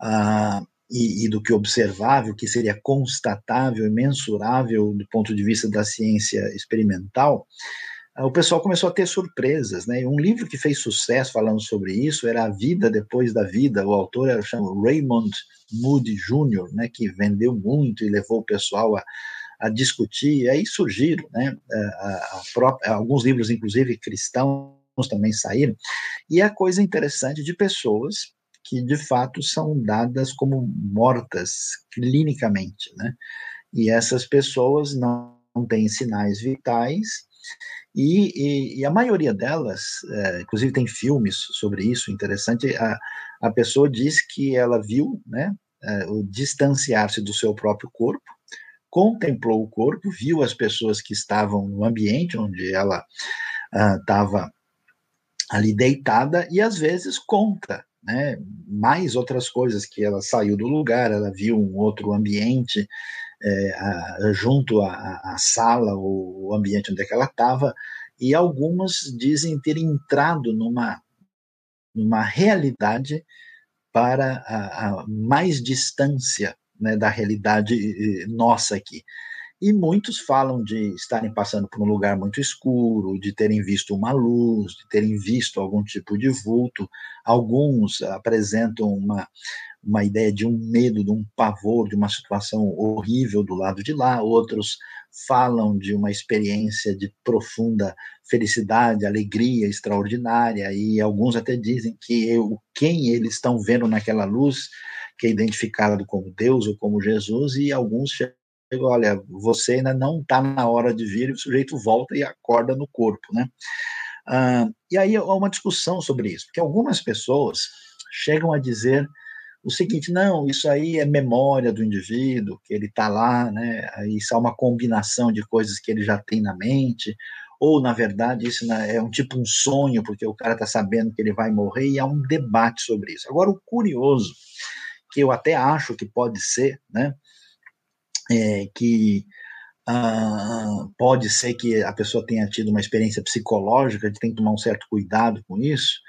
Uh, e, e, do que observável, que seria constatável e mensurável do ponto de vista da ciência experimental, o pessoal começou a ter surpresas, né? Um livro que fez sucesso falando sobre isso era A Vida Depois da Vida. O autor era chama Raymond Moody Jr., né? Que vendeu muito e levou o pessoal a, a discutir. E aí surgiram, né? A, a própria, alguns livros, inclusive cristãos, também saíram. E a coisa interessante de pessoas que de fato são dadas como mortas clinicamente, né? E essas pessoas não têm sinais vitais e, e, e, a maioria delas, é, inclusive tem filmes sobre isso, interessante, a, a pessoa diz que ela viu né, é, o distanciar-se do seu próprio corpo, contemplou o corpo, viu as pessoas que estavam no ambiente onde ela estava ali deitada e às vezes conta né, mais outras coisas que ela saiu do lugar, ela viu um outro ambiente, é, a, junto à, sala, o, o ambiente onde é ela estava, e algumas dizem ter entrado numa, numa realidade para a, a mais distância né, da realidade nossa aqui. E muitos falam de estarem passando por um lugar muito escuro, de terem visto uma luz, de terem visto algum tipo de vulto. Alguns apresentam uma, uma ideia de um medo, de um pavor, de uma situação horrível do lado de lá, outros falam de uma experiência de profunda felicidade, alegria extraordinária, e alguns até dizem que eu, quem eles estão vendo naquela luz, que é identificado como Deus ou como Jesus, e alguns chegam, olha, você ainda não está na hora de vir, e o sujeito volta e acorda no corpo, né? Ah, e aí há uma discussão sobre isso, porque algumas pessoas chegam a dizer o seguinte, não, isso aí é memória do indivíduo, que ele está lá, né, isso é uma combinação de coisas que ele já tem na mente, ou, na verdade, isso é um tipo um sonho, porque o cara está sabendo que ele vai morrer, e há um debate sobre isso. Agora, o curioso, que eu até acho que pode ser, né, é que ah, pode ser que a pessoa tenha tido uma experiência psicológica, a gente tem que tomar um certo cuidado com isso,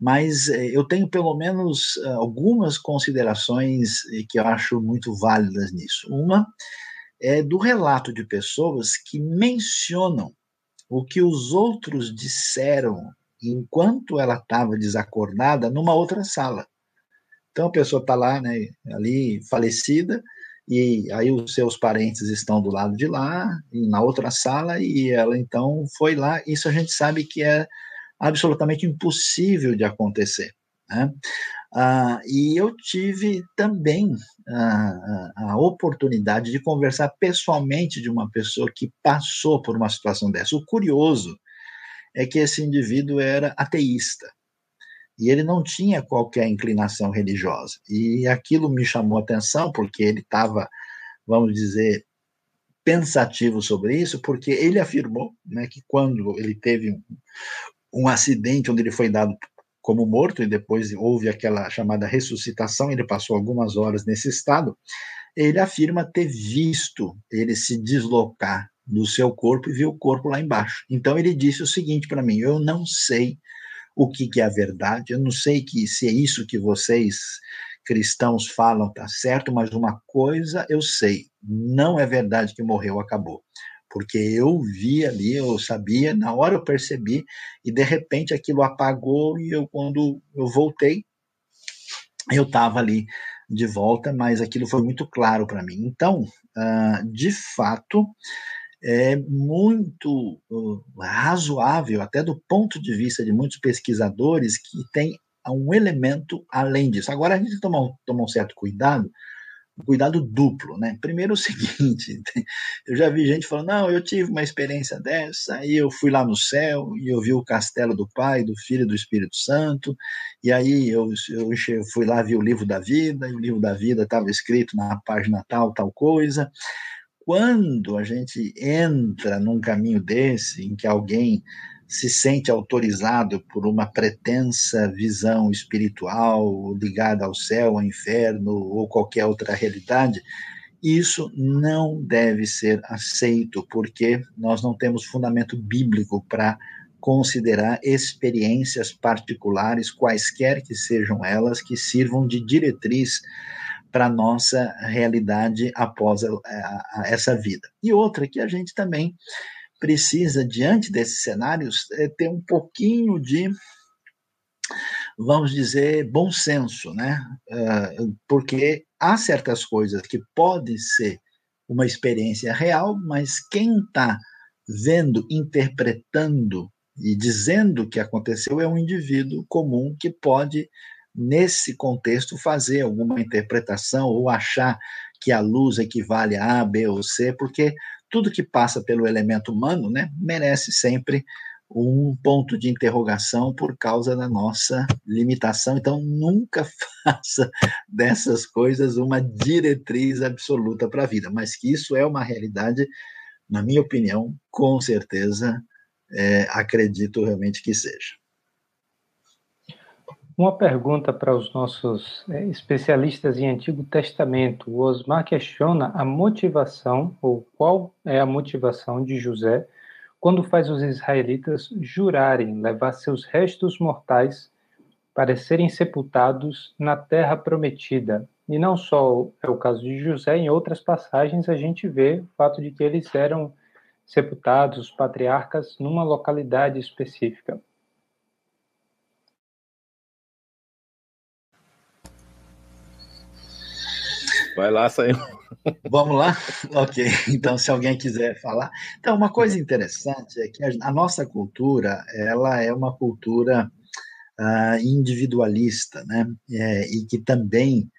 mas eh, eu tenho pelo menos eh, algumas considerações eh, que eu acho muito válidas nisso. Uma é do relato de pessoas que mencionam o que os outros disseram enquanto ela estava desacordada numa outra sala. Então a pessoa está lá, né, ali falecida, e aí os seus parentes estão do lado de lá, na outra sala, e ela então foi lá. Isso a gente sabe que é absolutamente impossível de acontecer. Né? Ah, e eu tive também a, a, oportunidade de conversar pessoalmente de uma pessoa que passou por uma situação dessa. O curioso é que esse indivíduo era ateísta e ele não tinha qualquer inclinação religiosa. E aquilo me chamou a atenção porque ele estava, vamos dizer, pensativo sobre isso, porque ele afirmou né, que quando ele teve um acidente onde ele foi dado como morto e depois houve aquela chamada ressuscitação, ele passou algumas horas nesse estado, ele afirma ter visto ele se deslocar do seu corpo e viu o corpo lá embaixo. Então ele disse o seguinte para mim: eu não sei o que, que, é a verdade, eu não sei que se é isso que vocês cristãos falam tá certo, mas uma coisa eu sei: não é verdade que morreu, acabou porque eu vi ali, eu sabia, na hora eu percebi, e de repente aquilo apagou, e eu, quando eu voltei, eu estava ali de volta, mas aquilo foi muito claro para mim. Então, uh, de fato, é muito uh, razoável, até do ponto de vista de muitos pesquisadores, que tem um elemento além disso. Agora, a gente tomar, tomar um certo cuidado, cuidado duplo, né? Primeiro o seguinte, eu já vi gente falando, não, eu tive uma experiência dessa, aí eu fui lá no céu e eu vi o castelo do Pai, do Filho e do Espírito Santo, e aí eu, eu fui lá vi o livro da vida, e o livro da vida estava escrito na página tal, tal coisa. Quando a gente entra num caminho desse, em que alguém se sente autorizado por uma pretensa visão espiritual ligada ao céu, ao inferno ou qualquer outra realidade, isso não deve ser aceito, porque nós não temos fundamento bíblico para considerar experiências particulares, quaisquer que sejam elas, que sirvam de diretriz para nossa realidade após a, a, a essa vida. E outra que a gente também precisa, diante desses cenários, é ter um pouquinho de, vamos dizer, bom senso, né? Uh, porque há certas coisas que podem ser uma experiência real, mas quem está vendo, interpretando e dizendo que aconteceu é um indivíduo comum que pode, nesse contexto, fazer alguma interpretação ou achar que a luz equivale a A, B ou C, porque tudo que passa pelo elemento humano, né, merece sempre um ponto de interrogação por causa da nossa limitação. Então, nunca faça dessas coisas uma diretriz absoluta para a vida, mas que isso é uma realidade, na minha opinião, com certeza, é, acredito realmente que seja. Uma pergunta para os nossos é, especialistas em Antigo Testamento. O Osmar questiona a motivação, ou qual é a motivação de José quando faz os israelitas jurarem levar seus restos mortais para serem sepultados na terra prometida. E não só é o caso de José, em outras passagens a gente vê o fato de que eles eram sepultados, os patriarcas, numa localidade específica. Vai lá, saiu. Vamos lá? Ok. Então, se alguém quiser falar. Então, uma coisa interessante é que a, nossa cultura, ela é uma cultura uh, individualista, né? É, e que também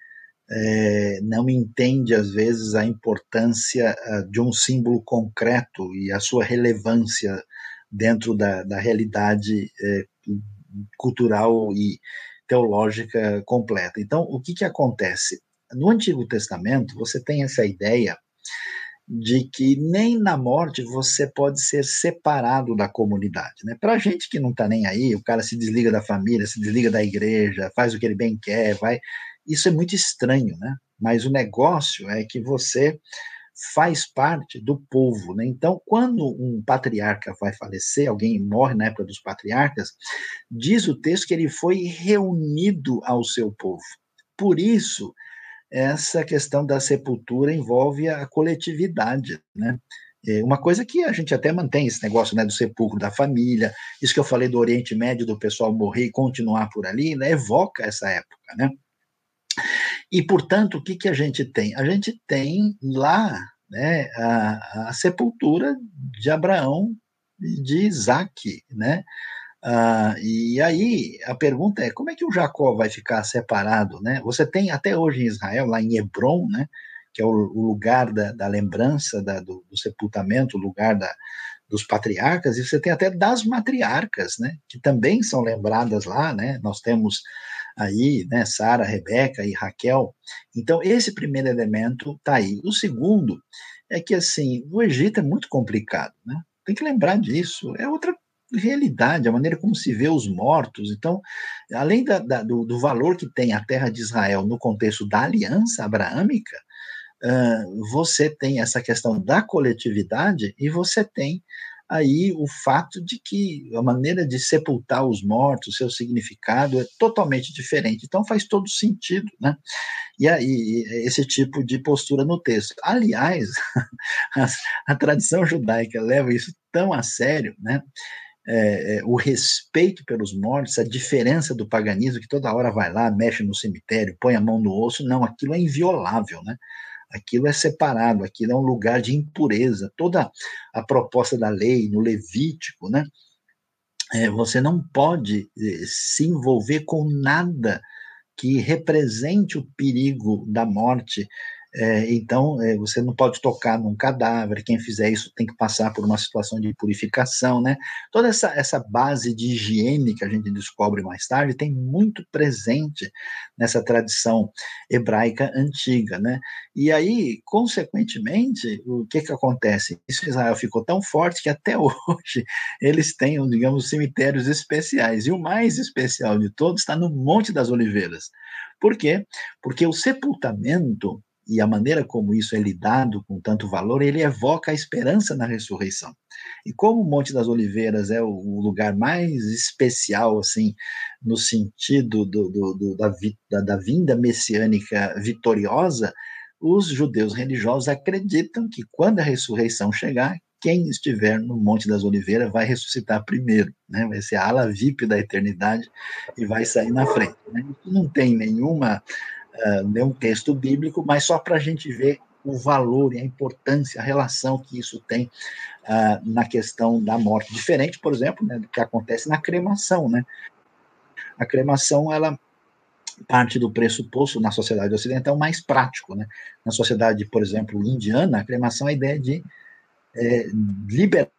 é, não entende, às vezes, a importância uh, de um símbolo concreto e a sua relevância dentro da, da realidade é, cultural e teológica completa. Então, o que, que acontece? No Antigo Testamento, você tem essa ideia de que nem na morte você pode ser separado da comunidade. Né? Para gente que não está nem aí, o cara se desliga da família, se desliga da igreja, faz o que ele bem quer, vai. Isso é muito estranho, né? Mas o negócio é que você faz parte do povo, né? Então, quando um patriarca vai falecer, alguém morre na época dos patriarcas, diz o texto que ele foi reunido ao seu povo. Por isso, essa questão da sepultura envolve a coletividade, né? É uma coisa que a gente até mantém esse negócio né, do sepulcro da família, isso que eu falei do Oriente Médio, do pessoal morrer e continuar por ali, né, evoca essa época, né? E, portanto, o que, que a gente tem? A gente tem lá né, a, a sepultura de Abraão e de Isaac, né? Ah, e aí a pergunta é como é que o Jacó vai ficar separado, né? Você tem até hoje em Israel, lá em Hebron, né? Que é o, o lugar da, da lembrança da, do, do, sepultamento, o lugar da, dos patriarcas, e você tem até das matriarcas, né? Que também são lembradas lá, né? Nós temos aí, né? Sara, Rebeca e Raquel. Então esse primeiro elemento está aí. O segundo é que assim, o Egito é muito complicado, né? Tem que lembrar disso. É outra realidade, a maneira como se vê os mortos. Então, além da, da, do, do, valor que tem a terra de Israel no contexto da aliança abraâmica, uh, você tem essa questão da coletividade e você tem aí o fato de que a maneira de sepultar os mortos, seu significado é totalmente diferente. Então faz todo sentido, né? E aí esse tipo de postura no texto. Aliás, a, a tradição judaica leva isso tão a sério, né? É, é, o respeito pelos mortos, a diferença do paganismo, que toda hora vai lá, mexe no cemitério, põe a mão no osso, não, aquilo é inviolável, né? Aquilo é separado, aquilo é um lugar de impureza. Toda a proposta da lei no Levítico, né? É, você não pode é, se envolver com nada que represente o perigo da morte É, então, é, você não pode tocar num cadáver, quem fizer isso tem que passar por uma situação de purificação, né? Toda essa, essa base de higiene que a gente descobre mais tarde tem muito presente nessa tradição hebraica antiga, né? E aí, consequentemente, o que que acontece? Isso Israel ficou tão forte que até hoje eles têm, digamos, cemitérios especiais. E o mais especial de todos está no Monte das Oliveiras. Por quê? Porque o sepultamento e a maneira como isso é lidado com tanto valor, ele evoca a esperança na ressurreição. E como o Monte das Oliveiras é o lugar mais especial, assim, no sentido do, do, do da, da, da vinda messiânica vitoriosa, os judeus religiosos acreditam que quando a ressurreição chegar, quem estiver no Monte das Oliveiras vai ressuscitar primeiro, né? vai ser a ala VIP da eternidade e vai sair na frente. Né? Não tem nenhuma uh, nenhum texto bíblico, mas só para a gente ver o valor e a importância, a relação que isso tem uh, na questão da morte. Diferente, por exemplo, né, do que acontece na cremação. Né? A cremação, ela parte do pressuposto na sociedade ocidental mais prático. Né? Na sociedade, por exemplo, indiana, a cremação é a ideia de é, liberar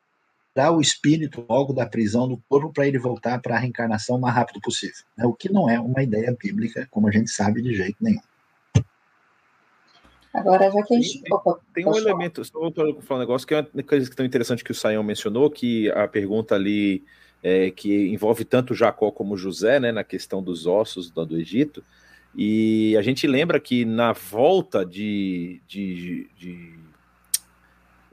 o espírito logo da prisão do corpo para ele voltar para a reencarnação o mais rápido possível. Né? O que não é uma ideia bíblica, como a gente sabe, de jeito nenhum. Agora, já que a gente. Tem, Opa, tem um elemento, só para falar um negócio que é uma coisa tão interessante que o Sayão mencionou, que a pergunta ali é, que envolve tanto Jacó como José, né, na questão dos ossos do, do Egito. E a gente lembra que na volta de, de, de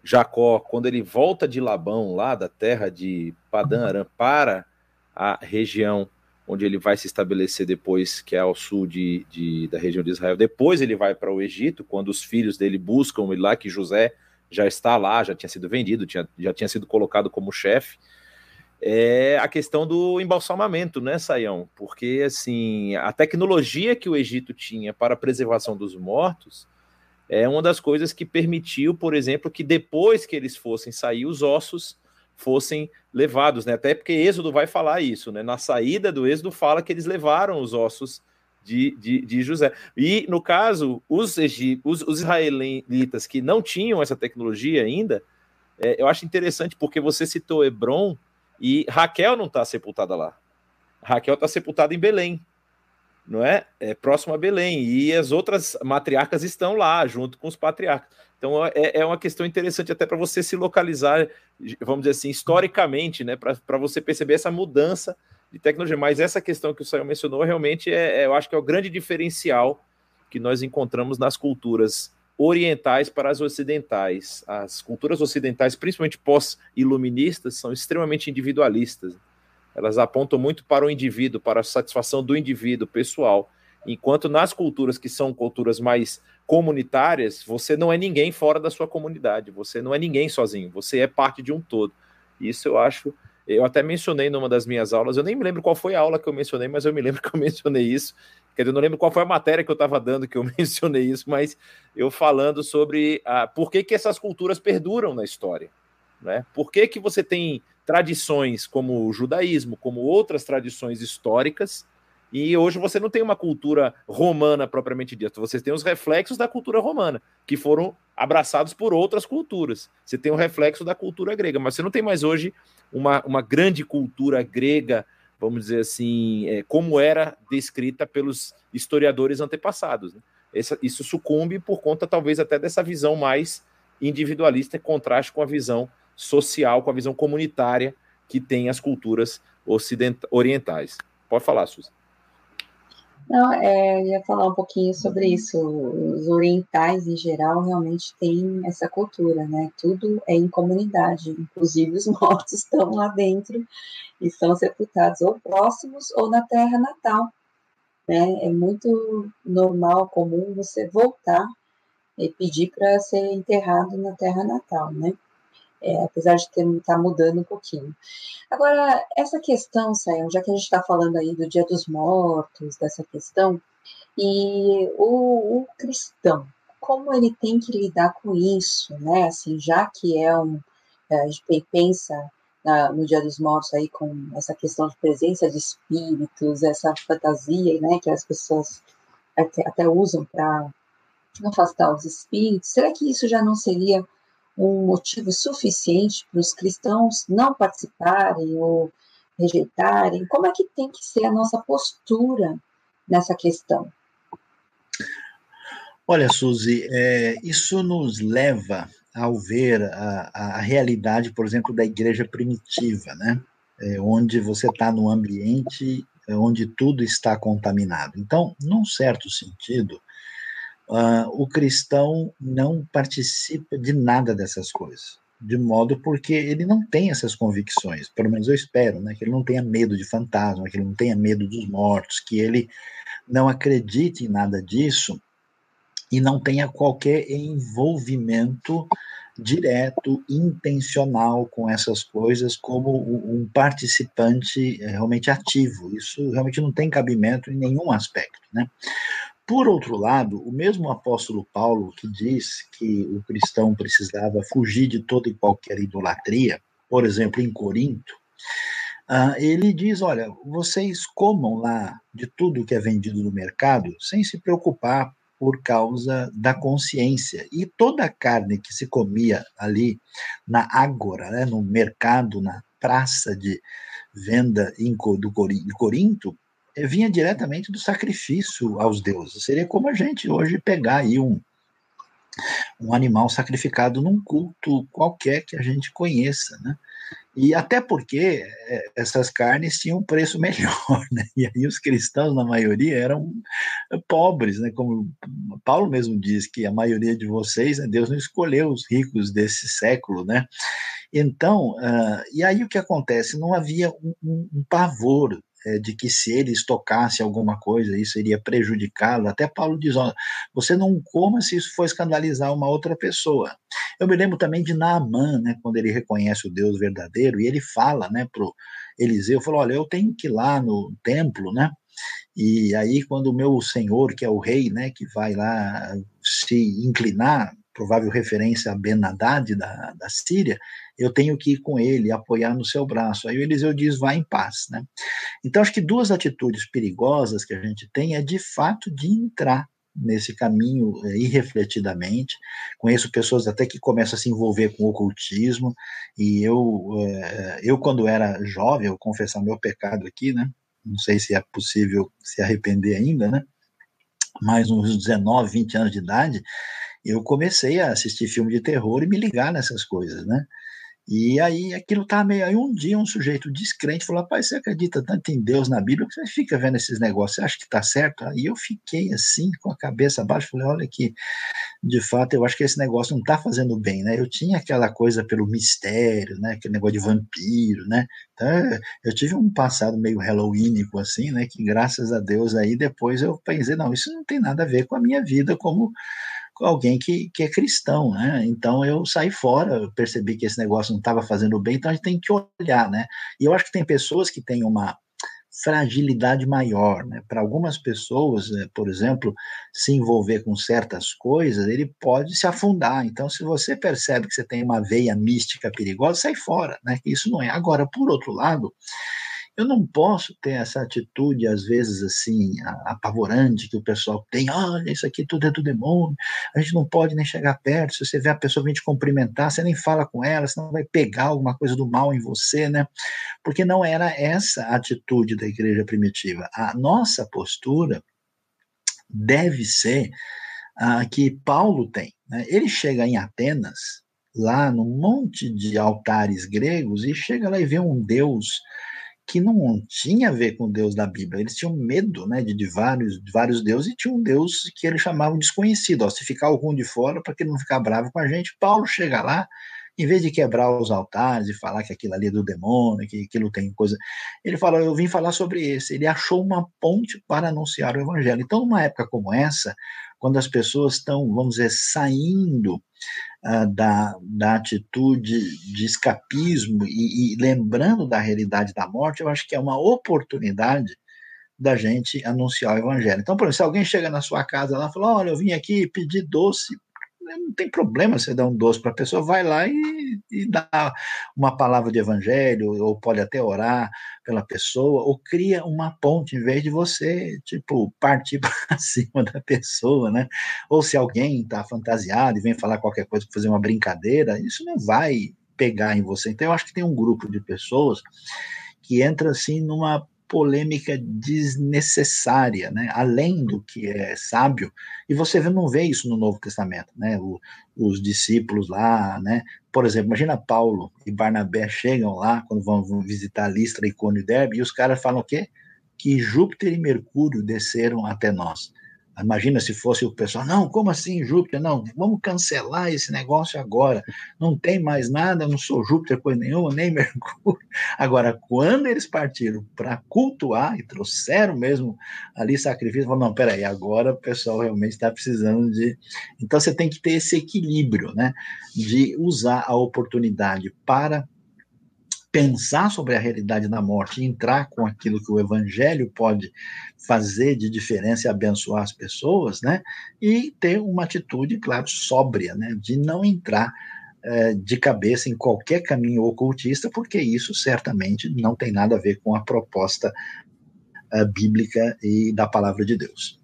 Jacó, quando ele volta de Labão, lá da terra de Padã Aram, para a região onde ele vai se estabelecer depois, que é ao sul de, de da região de Israel. Depois ele vai para o Egito, quando os filhos dele buscam ele lá, que José já está lá, já tinha sido vendido, tinha, já tinha sido colocado como chefe. É a questão do embalsamamento, né, Saião? Porque, assim, a tecnologia que o Egito tinha para a preservação dos mortos é uma das coisas que permitiu, por exemplo, que depois que eles fossem sair, os ossos fossem levados, né? Até porque Êxodo vai falar isso, né? Na saída do Êxodo fala que eles levaram os ossos de, de, de José. E, no caso, os, os, os, israelitas que não tinham essa tecnologia ainda, é, eu acho interessante porque você citou Hebron e Raquel não está sepultada lá. Raquel está sepultada em Belém não é? é? Próximo a Belém. E as outras matriarcas estão lá, junto com os patriarcas. Então é, é uma questão interessante até para você se localizar, vamos dizer assim, historicamente, né? Para você perceber essa mudança de tecnologia. Mas essa questão que o Saio mencionou realmente é, é, eu acho que é o grande diferencial que nós encontramos nas culturas orientais para as ocidentais. As culturas ocidentais, principalmente pós-iluministas, são extremamente individualistas elas apontam muito para o indivíduo, para a satisfação do indivíduo pessoal. Enquanto nas culturas que são culturas mais comunitárias, você não é ninguém fora da sua comunidade, você não é ninguém sozinho, você é parte de um todo. Isso eu acho, eu até mencionei numa das minhas aulas, eu nem me lembro qual foi a aula que eu mencionei, mas eu me lembro que eu mencionei isso. Quer dizer, eu não lembro qual foi a matéria que eu estava dando que eu mencionei isso, mas eu falando sobre a, por que, que essas culturas perduram na história. Né? Por que, que você tem tradições como o judaísmo, como outras tradições históricas, e hoje você não tem uma cultura romana propriamente dita, você tem os reflexos da cultura romana, que foram abraçados por outras culturas. Você tem o reflexo da cultura grega, mas você não tem mais hoje uma, uma grande cultura grega, vamos dizer assim, é, como era descrita pelos historiadores antepassados. Né? Essa, isso sucumbe por conta, talvez, até dessa visão mais individualista, em contraste com a visão social, com a visão comunitária que tem as culturas orientais. Pode falar, Suzy. Não, é, eu ia falar um pouquinho sobre isso. Os orientais, em geral, realmente têm essa cultura, né? Tudo é em comunidade, inclusive os mortos estão lá dentro e são sepultados ou próximos ou na terra natal. Né? É muito normal, comum você voltar e pedir para ser enterrado na terra natal, né? É, apesar de estar tá mudando um pouquinho. Agora, essa questão, Sayão, já que a gente está falando aí do Dia dos Mortos, dessa questão, e o, o, cristão, como ele tem que lidar com isso, né? Assim, já que é um, é, a gente pensa na, no Dia dos Mortos aí com essa questão de presença de espíritos, essa fantasia, né, que as pessoas até, até usam para afastar os espíritos, será que isso já não seria um motivo suficiente para os cristãos não participarem ou rejeitarem? Como é que tem que ser a nossa postura nessa questão? Olha, Suzy, é, isso nos leva ao ver a, a, realidade, por exemplo, da igreja primitiva, né? É, onde você está no ambiente é, onde tudo está contaminado. Então, num certo sentido, uh, o cristão não participa de nada dessas coisas, de modo porque ele não tem essas convicções, pelo menos eu espero, né, que ele não tenha medo de fantasma, que ele não tenha medo dos mortos, que ele não acredite em nada disso e não tenha qualquer envolvimento direto, intencional com essas coisas, como um participante eh, realmente ativo. Isso realmente não tem cabimento em nenhum aspecto, né? Por outro lado, o mesmo apóstolo Paulo, que diz que o cristão precisava fugir de toda e qualquer idolatria, por exemplo, em Corinto, uh, ele diz: olha, vocês comam lá de tudo que é vendido no mercado sem se preocupar por causa da consciência. E toda a carne que se comia ali na ágora, né, no mercado, na praça de venda em, do Corinto, eh, vinha diretamente do sacrifício aos deuses. Seria como a gente hoje pegar aí um, um animal sacrificado num culto qualquer que a gente conheça, né? E até porque é, essas carnes tinham um preço melhor, né? E aí os cristãos, na maioria, eram pobres, né? Como Paulo mesmo diz que a maioria de vocês, né, Deus não escolheu os ricos desse século, né? Então, uh, e aí o que acontece? Não havia um, um, um pavor é, de que se eles tocassem alguma coisa, isso iria prejudicá-lo. Até Paulo diz: ó, você não coma se isso for escandalizar uma outra pessoa. Eu me lembro também de Naamã, né, quando ele reconhece o Deus verdadeiro, e ele fala né, para Eliseu: falou, olha, eu tenho que ir lá no templo, né? E aí, quando o meu senhor, que é o rei, né, que vai lá se inclinar, provável referência a Ben Haddad da, da Síria, eu tenho que ir com ele, apoiar no seu braço. Aí o Eliseu diz, vá em paz, né? Então, acho que duas atitudes perigosas que a gente tem é, de fato, de entrar nesse caminho é, irrefletidamente. Conheço pessoas até que começam a se envolver com o ocultismo, e eu, é, eu quando era jovem, eu confessar meu pecado aqui, né? Não sei se é possível se arrepender ainda, né? Mas uns 19, 20 anos de idade, eu comecei a assistir filme de terror e me ligar nessas coisas, né? E aí aquilo tá meio. Aí um dia um sujeito descrente falou: Rapaz, você acredita tanto em Deus na Bíblia que você fica vendo esses negócios, você acha que tá certo? Aí eu fiquei assim, com a cabeça abaixo, falei: Olha que, de fato, eu acho que esse negócio não tá fazendo bem, né? Eu tinha aquela coisa pelo mistério, né? Aquele negócio de vampiro, né? Então, eu tive um passado meio halloweenico assim, né? Que graças a Deus aí depois eu pensei: Não, isso não tem nada a ver com a minha vida como alguém que, que é cristão, né? Então eu saí fora, eu percebi que esse negócio não estava fazendo bem, então a gente tem que olhar, né? E eu acho que tem pessoas que têm uma fragilidade maior, né? Para algumas pessoas, né, por exemplo, se envolver com certas coisas, ele pode se afundar. Então, se você percebe que você tem uma veia mística perigosa, sai fora, né? Isso não é. Agora, por outro lado, eu não posso ter essa atitude, às vezes, assim, apavorante que o pessoal tem. Olha, isso aqui tudo é do demônio, a gente não pode nem chegar perto. Se você vê a pessoa vir te cumprimentar, você nem fala com ela, senão vai pegar alguma coisa do mal em você, né? Porque não era essa a atitude da igreja primitiva. A nossa postura deve ser a que Paulo tem. Né? Ele chega em Atenas, lá num monte de altares gregos, e chega lá e vê um Deus que não tinha a ver com o Deus da Bíblia. Eles tinham medo né, de, de vários, de vários deuses e tinha um Deus que eles chamavam desconhecido. Ó, se ficar algum de fora, para que ele não ficar bravo com a gente, Paulo chega lá, em vez de quebrar os altares e falar que aquilo ali é do demônio, que aquilo tem coisa. Ele fala: Eu vim falar sobre esse. Ele achou uma ponte para anunciar o evangelho. Então, numa época como essa, quando as pessoas estão, vamos dizer, saindo uh, da, da atitude de escapismo e, e lembrando da realidade da morte, eu acho que é uma oportunidade da gente anunciar o evangelho. Então, por exemplo, se alguém chega na sua casa lá e fala, olha, eu vim aqui pedir doce, não tem problema você dar um doce para a pessoa, vai lá e, e dá uma palavra de evangelho, ou pode até orar pela pessoa, ou cria uma ponte, em vez de você, tipo, partir para cima da pessoa, né? Ou se alguém está fantasiado e vem falar qualquer coisa, fazer uma brincadeira, isso não vai pegar em você. Então, eu acho que tem um grupo de pessoas que entra assim numa polêmica desnecessária, né? além do que é sábio, e você não vê isso no Novo Testamento, né? O, os discípulos lá, né? Por exemplo, imagina Paulo e Barnabé chegam lá, quando vão visitar Listra, e Derbe, e os caras falam o quê? Que Júpiter e Mercúrio desceram até nós. Imagina se fosse o pessoal, não, como assim Júpiter? Não, vamos cancelar esse negócio agora. Não tem mais nada, não sou Júpiter coisa nenhuma, nem Mercúrio. Agora, quando eles partiram para cultuar e trouxeram mesmo ali sacrifício, falaram, não, peraí, agora o pessoal realmente está precisando de. Então você tem que ter esse equilíbrio, né? De usar a oportunidade para pensar sobre a realidade da morte entrar com aquilo que o evangelho pode fazer de diferença e abençoar as pessoas, né? E ter uma atitude, claro, sóbria, né? De não entrar é, de cabeça em qualquer caminho ocultista, porque isso certamente não tem nada a ver com a proposta é, bíblica e da palavra de Deus.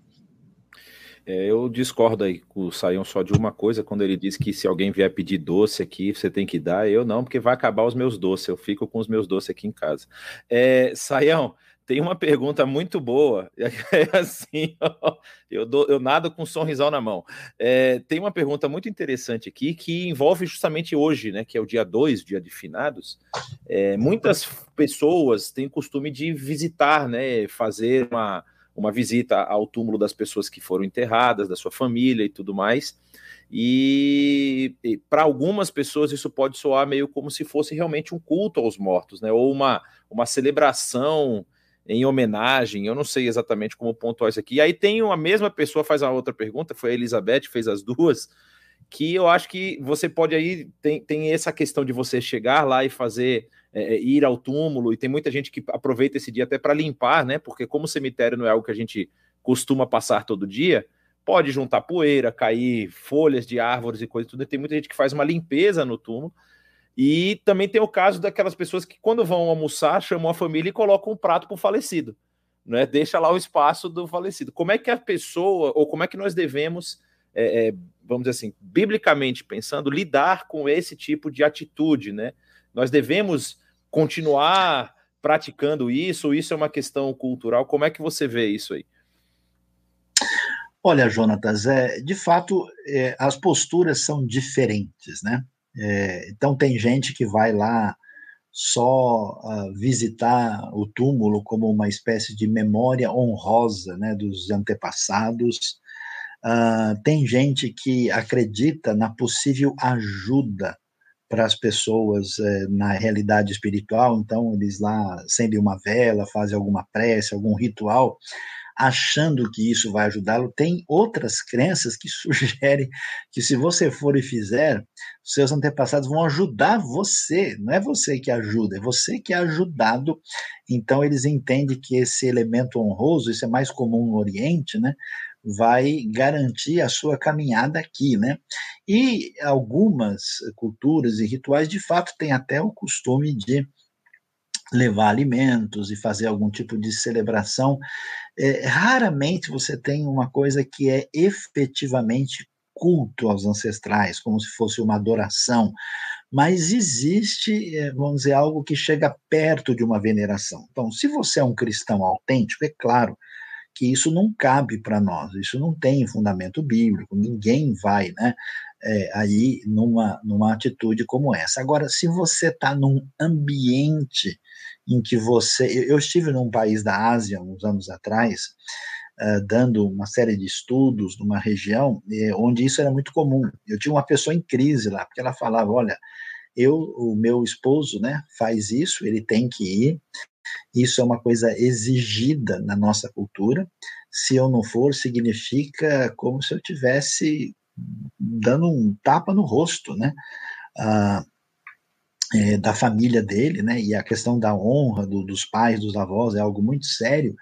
É, eu discordo aí com o Saião só de uma coisa, quando ele diz que se alguém vier pedir doce aqui, você tem que dar. Eu não, porque vai acabar os meus doces. Eu fico com os meus doces aqui em casa. É, Saião, tem uma pergunta muito boa. É assim, ó, eu, dou, eu nado com um sorrisal na mão. É, tem uma pergunta muito interessante aqui que envolve justamente hoje, né? Que é o dia 2, dia de finados. É, muitas pessoas têm costume de visitar, né? Fazer uma uma visita ao túmulo das pessoas que foram enterradas, da sua família e tudo mais. E, e para algumas pessoas isso pode soar meio como se fosse realmente um culto aos mortos, né? Ou uma, uma celebração em homenagem. Eu não sei exatamente como pontuar isso aqui. E aí tem a mesma pessoa faz a outra pergunta, foi a Elizabeth, fez as duas, que eu acho que você pode aí tem, tem essa questão de você chegar lá e fazer é, é, ir ao túmulo, e tem muita gente que aproveita esse dia até para limpar, né? Porque como cemitério não é algo que a gente costuma passar todo dia, pode juntar poeira, cair folhas de árvores e coisas, tudo. Tem muita gente que faz uma limpeza no túmulo. E também tem o caso daquelas pessoas que, quando vão almoçar, chamam a família e colocam um prato para o falecido. Né? Deixa lá o espaço do falecido. Como é que a pessoa, ou como é que nós devemos, é, é, vamos dizer assim, biblicamente pensando, lidar com esse tipo de atitude, né? Nós devemos continuar praticando isso? Isso é uma questão cultural? Como é que você vê isso aí? Olha, Jonatas, é, de fato, é, as posturas são diferentes, né? É, então, tem gente que vai lá só uh, visitar o túmulo como uma espécie de memória honrosa né, dos antepassados. Uh, tem gente que acredita na possível ajuda para as pessoas é, na realidade espiritual, então eles lá acendem uma vela, fazem alguma prece, algum ritual, achando que isso vai ajudá-lo. Tem outras crenças que sugerem que se você for e fizer, seus antepassados vão ajudar você, não é você que ajuda, é você que é ajudado. Então eles entendem que esse elemento honroso, isso é mais comum no Oriente, né? Vai garantir a sua caminhada aqui, né? E algumas culturas e rituais, de fato, têm até o costume de levar alimentos e fazer algum tipo de celebração. É, raramente você tem uma coisa que é efetivamente culto aos ancestrais, como se fosse uma adoração, mas existe, é, vamos dizer, algo que chega perto de uma veneração. Então, se você é um cristão autêntico, é claro que isso não cabe para nós, isso não tem fundamento bíblico, ninguém vai, né, é, aí numa, numa atitude como essa. Agora, se você está num ambiente em que você. Eu, estive num país da Ásia, uns anos atrás, uh, dando uma série de estudos numa região eh, onde isso era muito comum. Eu tinha uma pessoa em crise lá, porque ela falava: olha. Eu, o meu esposo, né, faz isso, ele tem que ir, isso é uma coisa exigida na nossa cultura. Se eu não for, significa como se eu tivesse dando um tapa no rosto, né? Ah, é, da família dele, né? E a questão da honra do, dos pais, dos avós é algo muito sério.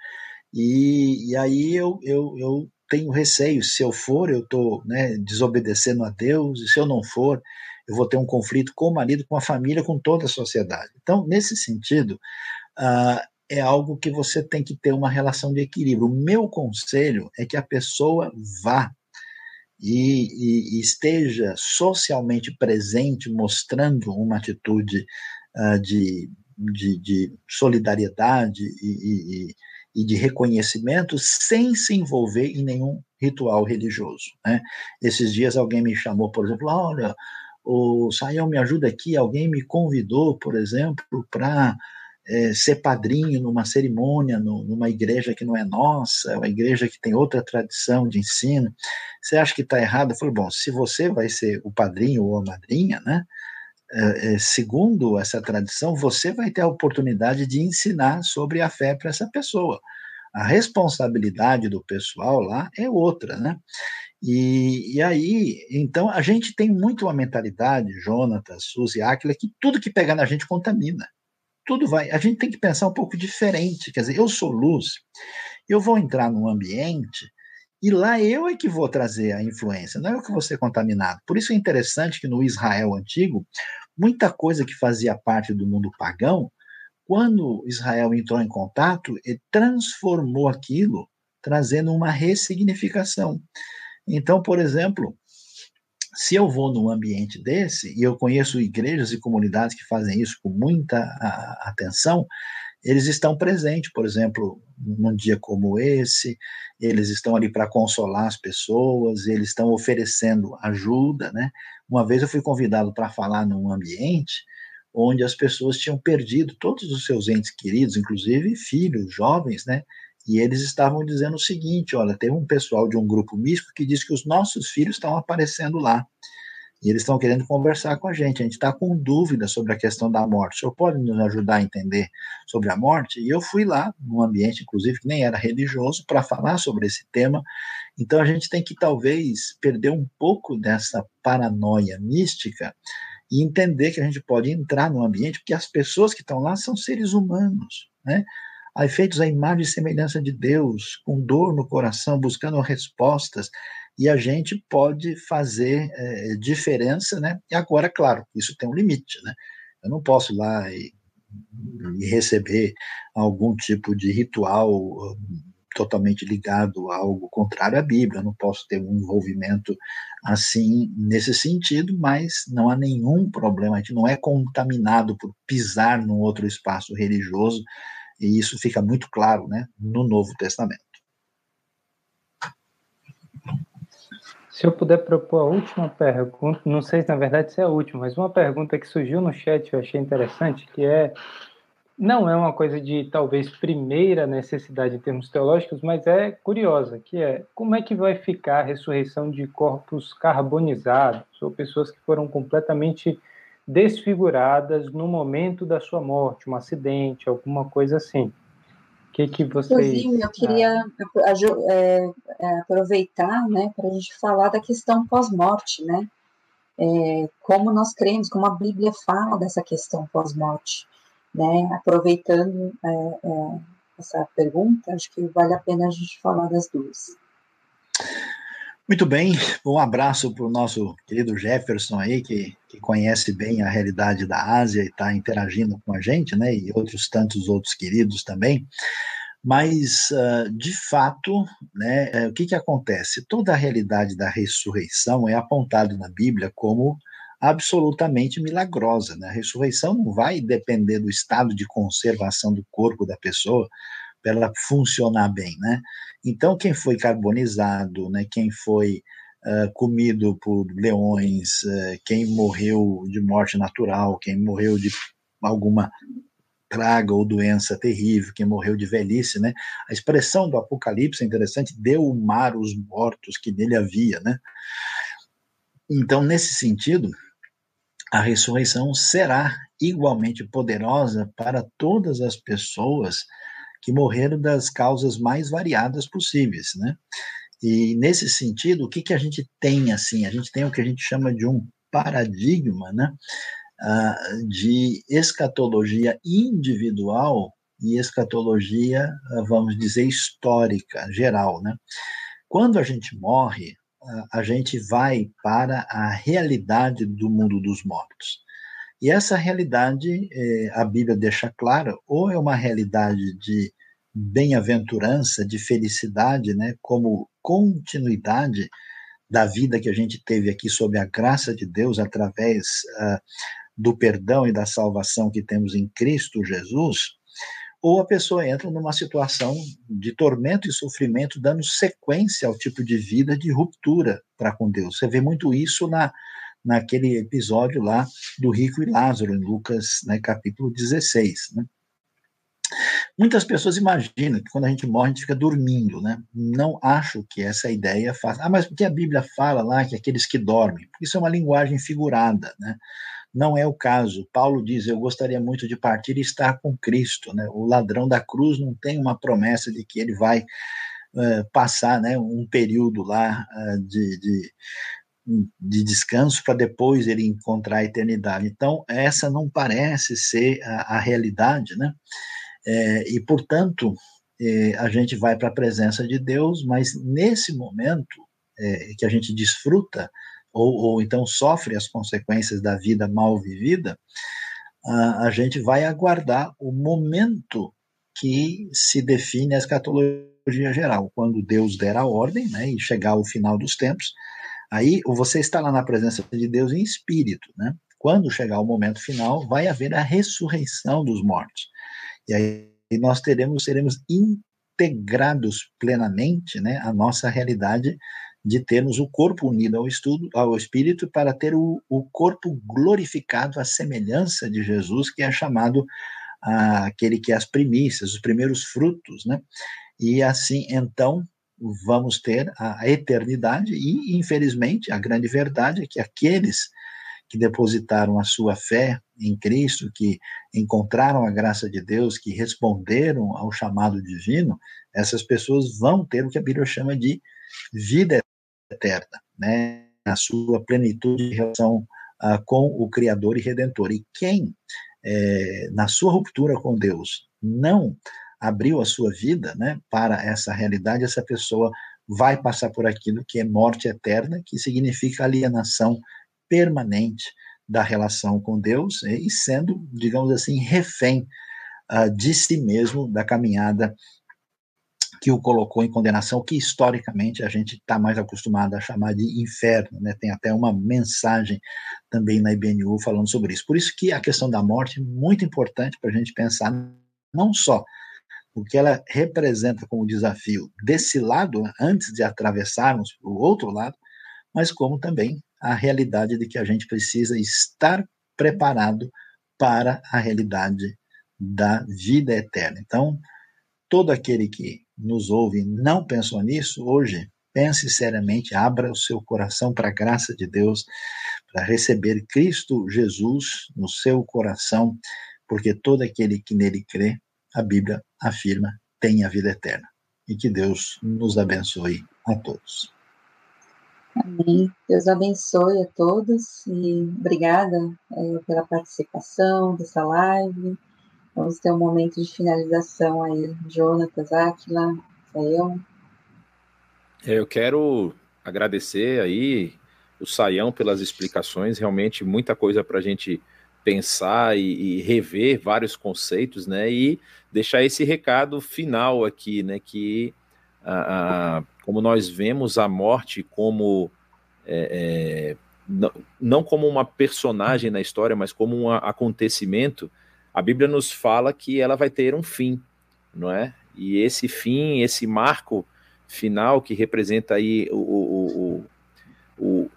E, e aí eu, eu, eu tenho receio, se eu for, eu estou né, desobedecendo a Deus, e se eu não for, eu vou ter um conflito com o marido, com a família, com toda a sociedade. Então, nesse sentido, uh, é algo que você tem que ter uma relação de equilíbrio. O meu conselho é que a pessoa vá e, e, e esteja socialmente presente, mostrando uma atitude uh, de, de, de, solidariedade e, e, de reconhecimento, sem se envolver em nenhum ritual religioso. Né? Esses dias alguém me chamou, por exemplo, olha, o Sayão me ajuda aqui, alguém me convidou, por exemplo, para é, ser padrinho numa cerimônia, no, numa igreja que não é nossa, uma igreja que tem outra tradição de ensino, você acha que está errado? Eu falei, bom, se você vai ser o padrinho ou a madrinha, né, é, segundo essa tradição, você vai ter a oportunidade de ensinar sobre a fé para essa pessoa. A responsabilidade do pessoal lá é outra, né? E, e, aí, então, a gente tem muito uma mentalidade, Jonatas, Suzy, Aquila, que tudo que pegar na gente contamina tudo vai. A gente tem que pensar um pouco diferente. Quer dizer, eu sou luz, eu vou entrar num ambiente e lá eu é que vou trazer a influência, não é eu que vou ser contaminado. Por isso é interessante que no Israel antigo, muita coisa que fazia parte do mundo pagão, quando Israel entrou em contato, ele transformou aquilo, trazendo uma ressignificação. Então, por exemplo, se eu vou num ambiente desse, e eu conheço igrejas e comunidades que fazem isso com muita atenção, eles estão presentes, por exemplo, num dia como esse, eles estão ali para consolar as pessoas, eles estão oferecendo ajuda, né? Uma vez eu fui convidado para falar num ambiente onde as pessoas tinham perdido todos os seus entes queridos, inclusive filhos, jovens, né? E eles estavam dizendo o seguinte: olha, teve um pessoal de um grupo místico que diz que os nossos filhos estão aparecendo lá. E eles estão querendo conversar com a gente. A gente está com dúvida sobre a questão da morte. O senhor pode nos ajudar a entender sobre a morte? E eu fui lá, num ambiente, inclusive, que nem era religioso, para falar sobre esse tema. Então a gente tem que talvez perder um pouco dessa paranoia mística e entender que a gente pode entrar no ambiente, porque as pessoas que estão lá são seres humanos, né? Feitos à imagem e semelhança de Deus, com dor no coração, buscando respostas, e a gente pode fazer é, diferença, né? E agora, claro, isso tem um limite, né? Eu não posso ir lá e, e receber algum tipo de ritual hum, totalmente ligado a algo contrário à Bíblia, eu não posso ter um envolvimento assim nesse sentido, mas não há nenhum problema, a gente não é contaminado por pisar num outro espaço religioso e isso fica muito claro né, no Novo Testamento. Se eu puder propor a última pergunta, não sei se na verdade se é a última, mas uma pergunta que surgiu no chat eu achei interessante, que é não é uma coisa de talvez primeira necessidade em termos teológicos, mas é curiosa, que é como é que vai ficar a ressurreição de corpos carbonizados ou pessoas que foram completamente desfiguradas no momento da sua morte, um acidente, alguma coisa assim. O que, que vocês... Inclusive, eu queria é, é, aproveitar né, para a gente falar da questão pós-morte, né? É, como nós cremos, como a Bíblia fala dessa questão pós-morte. Né? Aproveitando é, é, essa pergunta, acho que vale a pena a gente falar das duas. Muito bem, um abraço para o nosso querido Jefferson aí, que, que conhece bem a realidade da Ásia e está interagindo com a gente, né, e outros tantos outros queridos também. Mas, uh, de fato, né, é, o que, que acontece? Toda a realidade da ressurreição é apontada na Bíblia como absolutamente milagrosa. Né? A ressurreição não vai depender do estado de conservação do corpo da pessoa, para ela funcionar bem, né? Então, quem foi carbonizado, né, quem foi uh, comido por leões, uh, quem morreu de morte natural, quem morreu de alguma praga ou doença terrível, quem morreu de velhice, né? A expressão do Apocalipse é interessante, deu o mar os mortos que nele havia, né? Então, nesse sentido, a ressurreição será igualmente poderosa para todas as pessoas que morreram das causas mais variadas possíveis, né? E nesse sentido, o que, que a gente tem assim? A gente tem o que a gente chama de um paradigma, né? Uh, de escatologia individual e escatologia, uh, vamos dizer, histórica, geral, né? quando a gente morre, a gente vai para a realidade do mundo dos mortos. E essa realidade, é, a Bíblia deixa clara, ou é uma realidade de bem-aventurança, de felicidade, né, como continuidade da vida que a gente teve aqui sob a graça de Deus através uh, do perdão e da salvação que temos em Cristo Jesus, ou a pessoa entra numa situação de tormento e sofrimento, dando sequência ao tipo de vida de ruptura para com Deus. Você vê muito isso na, naquele episódio lá do rico e Lázaro, em Lucas, né, capítulo 16. Né? Muitas pessoas imaginam que quando a gente morre, a gente fica dormindo, né? Não acho que essa ideia faz. Ah, mas porque a Bíblia fala lá que aqueles que dormem? Isso é uma linguagem figurada, né? Não é o caso. Paulo diz: Eu gostaria muito de partir e estar com Cristo. Né? O ladrão da cruz não tem uma promessa de que ele vai uh, passar né, um período lá uh, de, de, de descanso para depois ele encontrar a eternidade. Então, essa não parece ser a, a realidade, né? É, e, portanto, é, a gente vai para a presença de Deus, mas nesse momento é, que a gente desfruta, ou, ou, então sofre as consequências da vida mal vivida, a, a gente vai aguardar o momento que se define a escatologia geral, quando Deus der a ordem né, e chegar ao final dos tempos, aí você está lá na presença de Deus em espírito, né? Quando chegar o momento final, vai haver a ressurreição dos mortos. E aí nós teremos, seremos integrados plenamente né, a nossa realidade de termos o corpo unido ao estudo, ao espírito, para ter o, o corpo glorificado à semelhança de Jesus, que é chamado ah, aquele que é as primícias, os primeiros frutos, né? E assim, então, vamos ter a eternidade e, infelizmente, a grande verdade é que aqueles que depositaram a sua fé em Cristo, que encontraram a graça de Deus, que responderam ao chamado divino, essas pessoas vão ter o que a Bíblia chama de vida eterna, né? A sua plenitude de relação uh, com o Criador e Redentor. E quem, é, na sua ruptura com Deus, não abriu a sua vida né, para essa realidade, essa pessoa vai passar por aquilo que é morte eterna, que significa alienação permanente da relação com Deus e sendo, digamos assim, refém uh, de si mesmo da caminhada que o colocou em condenação, que historicamente a gente está mais acostumado a chamar de inferno, né? Tem até uma mensagem também na IBNU falando sobre isso. Por isso que a questão da morte é muito importante para a gente pensar não só o que ela representa como desafio desse lado, antes de atravessarmos o outro lado, mas como também a realidade de que a gente precisa estar preparado para a realidade da vida eterna. Então, todo aquele que nos ouve não pensou nisso, hoje, pense seriamente, abra o seu coração para a graça de Deus, para receber Cristo Jesus no seu coração, porque todo aquele que nele crê, a Bíblia afirma, tem a vida eterna. E que Deus nos abençoe a todos. Amém. Deus abençoe a todos e obrigada é, pela participação dessa live. Vamos ter um momento de finalização aí. Jonatas, Aquila, Saião. É, eu quero agradecer aí o Saião pelas explicações, realmente muita coisa para a gente pensar e, e, rever vários conceitos, né? E deixar esse recado final aqui, né? Que a, a como nós vemos a morte como é, é, não, não, como uma personagem na história, mas como um acontecimento, a Bíblia nos fala que ela vai ter um fim, não é? E esse fim, esse marco final que representa aí o, o, o, o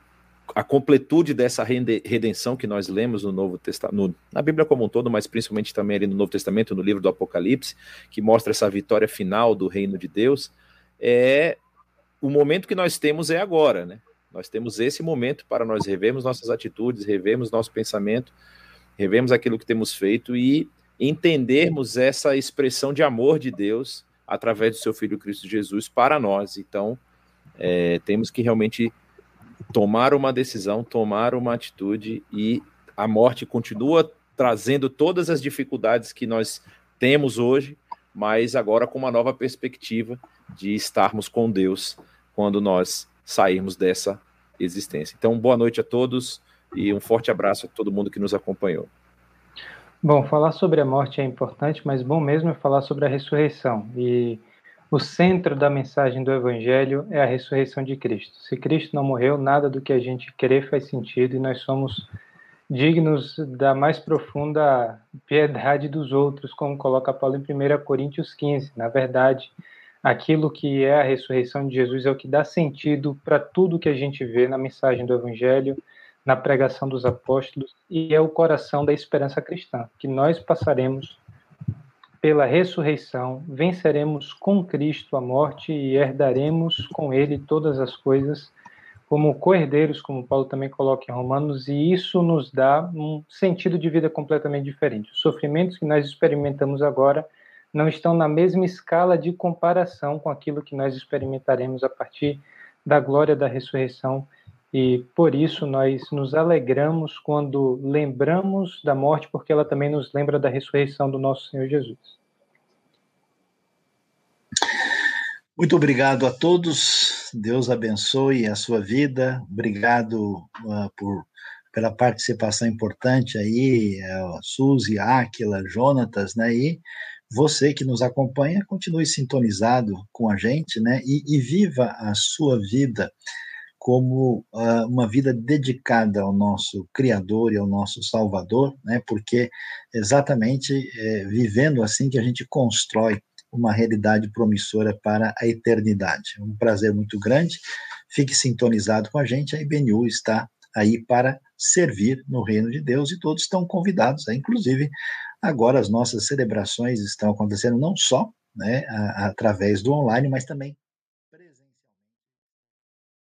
a completude dessa redenção que nós lemos no Novo Testamento, na Bíblia como um todo, mas principalmente também ali no Novo Testamento, no livro do Apocalipse, que mostra essa vitória final do reino de Deus, é o momento que nós temos é agora, né? Nós temos esse momento para nós revermos nossas atitudes, revermos nosso pensamento, revermos aquilo que temos feito e entendermos essa expressão de amor de Deus através do seu Filho Cristo Jesus para nós. Então, é, temos que realmente tomar uma decisão, tomar uma atitude e a morte continua trazendo todas as dificuldades que nós temos hoje, mas agora com uma nova perspectiva de estarmos com Deus quando nós sairmos dessa existência. Então, boa noite a todos e um forte abraço a todo mundo que nos acompanhou. Bom, falar sobre a morte é importante, mas bom mesmo é falar sobre a ressurreição. E o centro da mensagem do Evangelho é a ressurreição de Cristo. Se Cristo não morreu, nada do que a gente crê faz sentido e nós somos dignos da mais profunda piedade dos outros, como coloca Paulo em 1 Coríntios 15. Na verdade, aquilo que é a ressurreição de Jesus é o que dá sentido para tudo que a gente vê na mensagem do Evangelho, na pregação dos apóstolos, e é o coração da esperança cristã, que nós passaremos pela ressurreição, venceremos com Cristo a morte e herdaremos com ele todas as coisas, como coerdeiros, como Paulo também coloca em Romanos, e isso nos dá um sentido de vida completamente diferente. Os sofrimentos que nós experimentamos agora não estão na mesma escala de comparação com aquilo que nós experimentaremos a partir da glória da ressurreição. E por isso nós nos alegramos quando lembramos da morte, porque ela também nos lembra da ressurreição do nosso Senhor Jesus. Muito obrigado a todos. Deus abençoe a sua vida. Obrigado uh, por pela participação importante aí, uh, Suzy, Áquila, Jonatas, né? E você que nos acompanha, continue sintonizado com a gente, né? E, e viva a sua vida como uh, uma vida dedicada ao nosso Criador e ao nosso Salvador, né? Porque exatamente é, vivendo assim que a gente constrói uma realidade promissora para a eternidade. Um prazer muito grande. Fique sintonizado com a gente. A IBNU está aí para servir no reino de Deus e todos estão convidados, inclusive Agora as nossas celebrações estão acontecendo não só né, através do online, mas também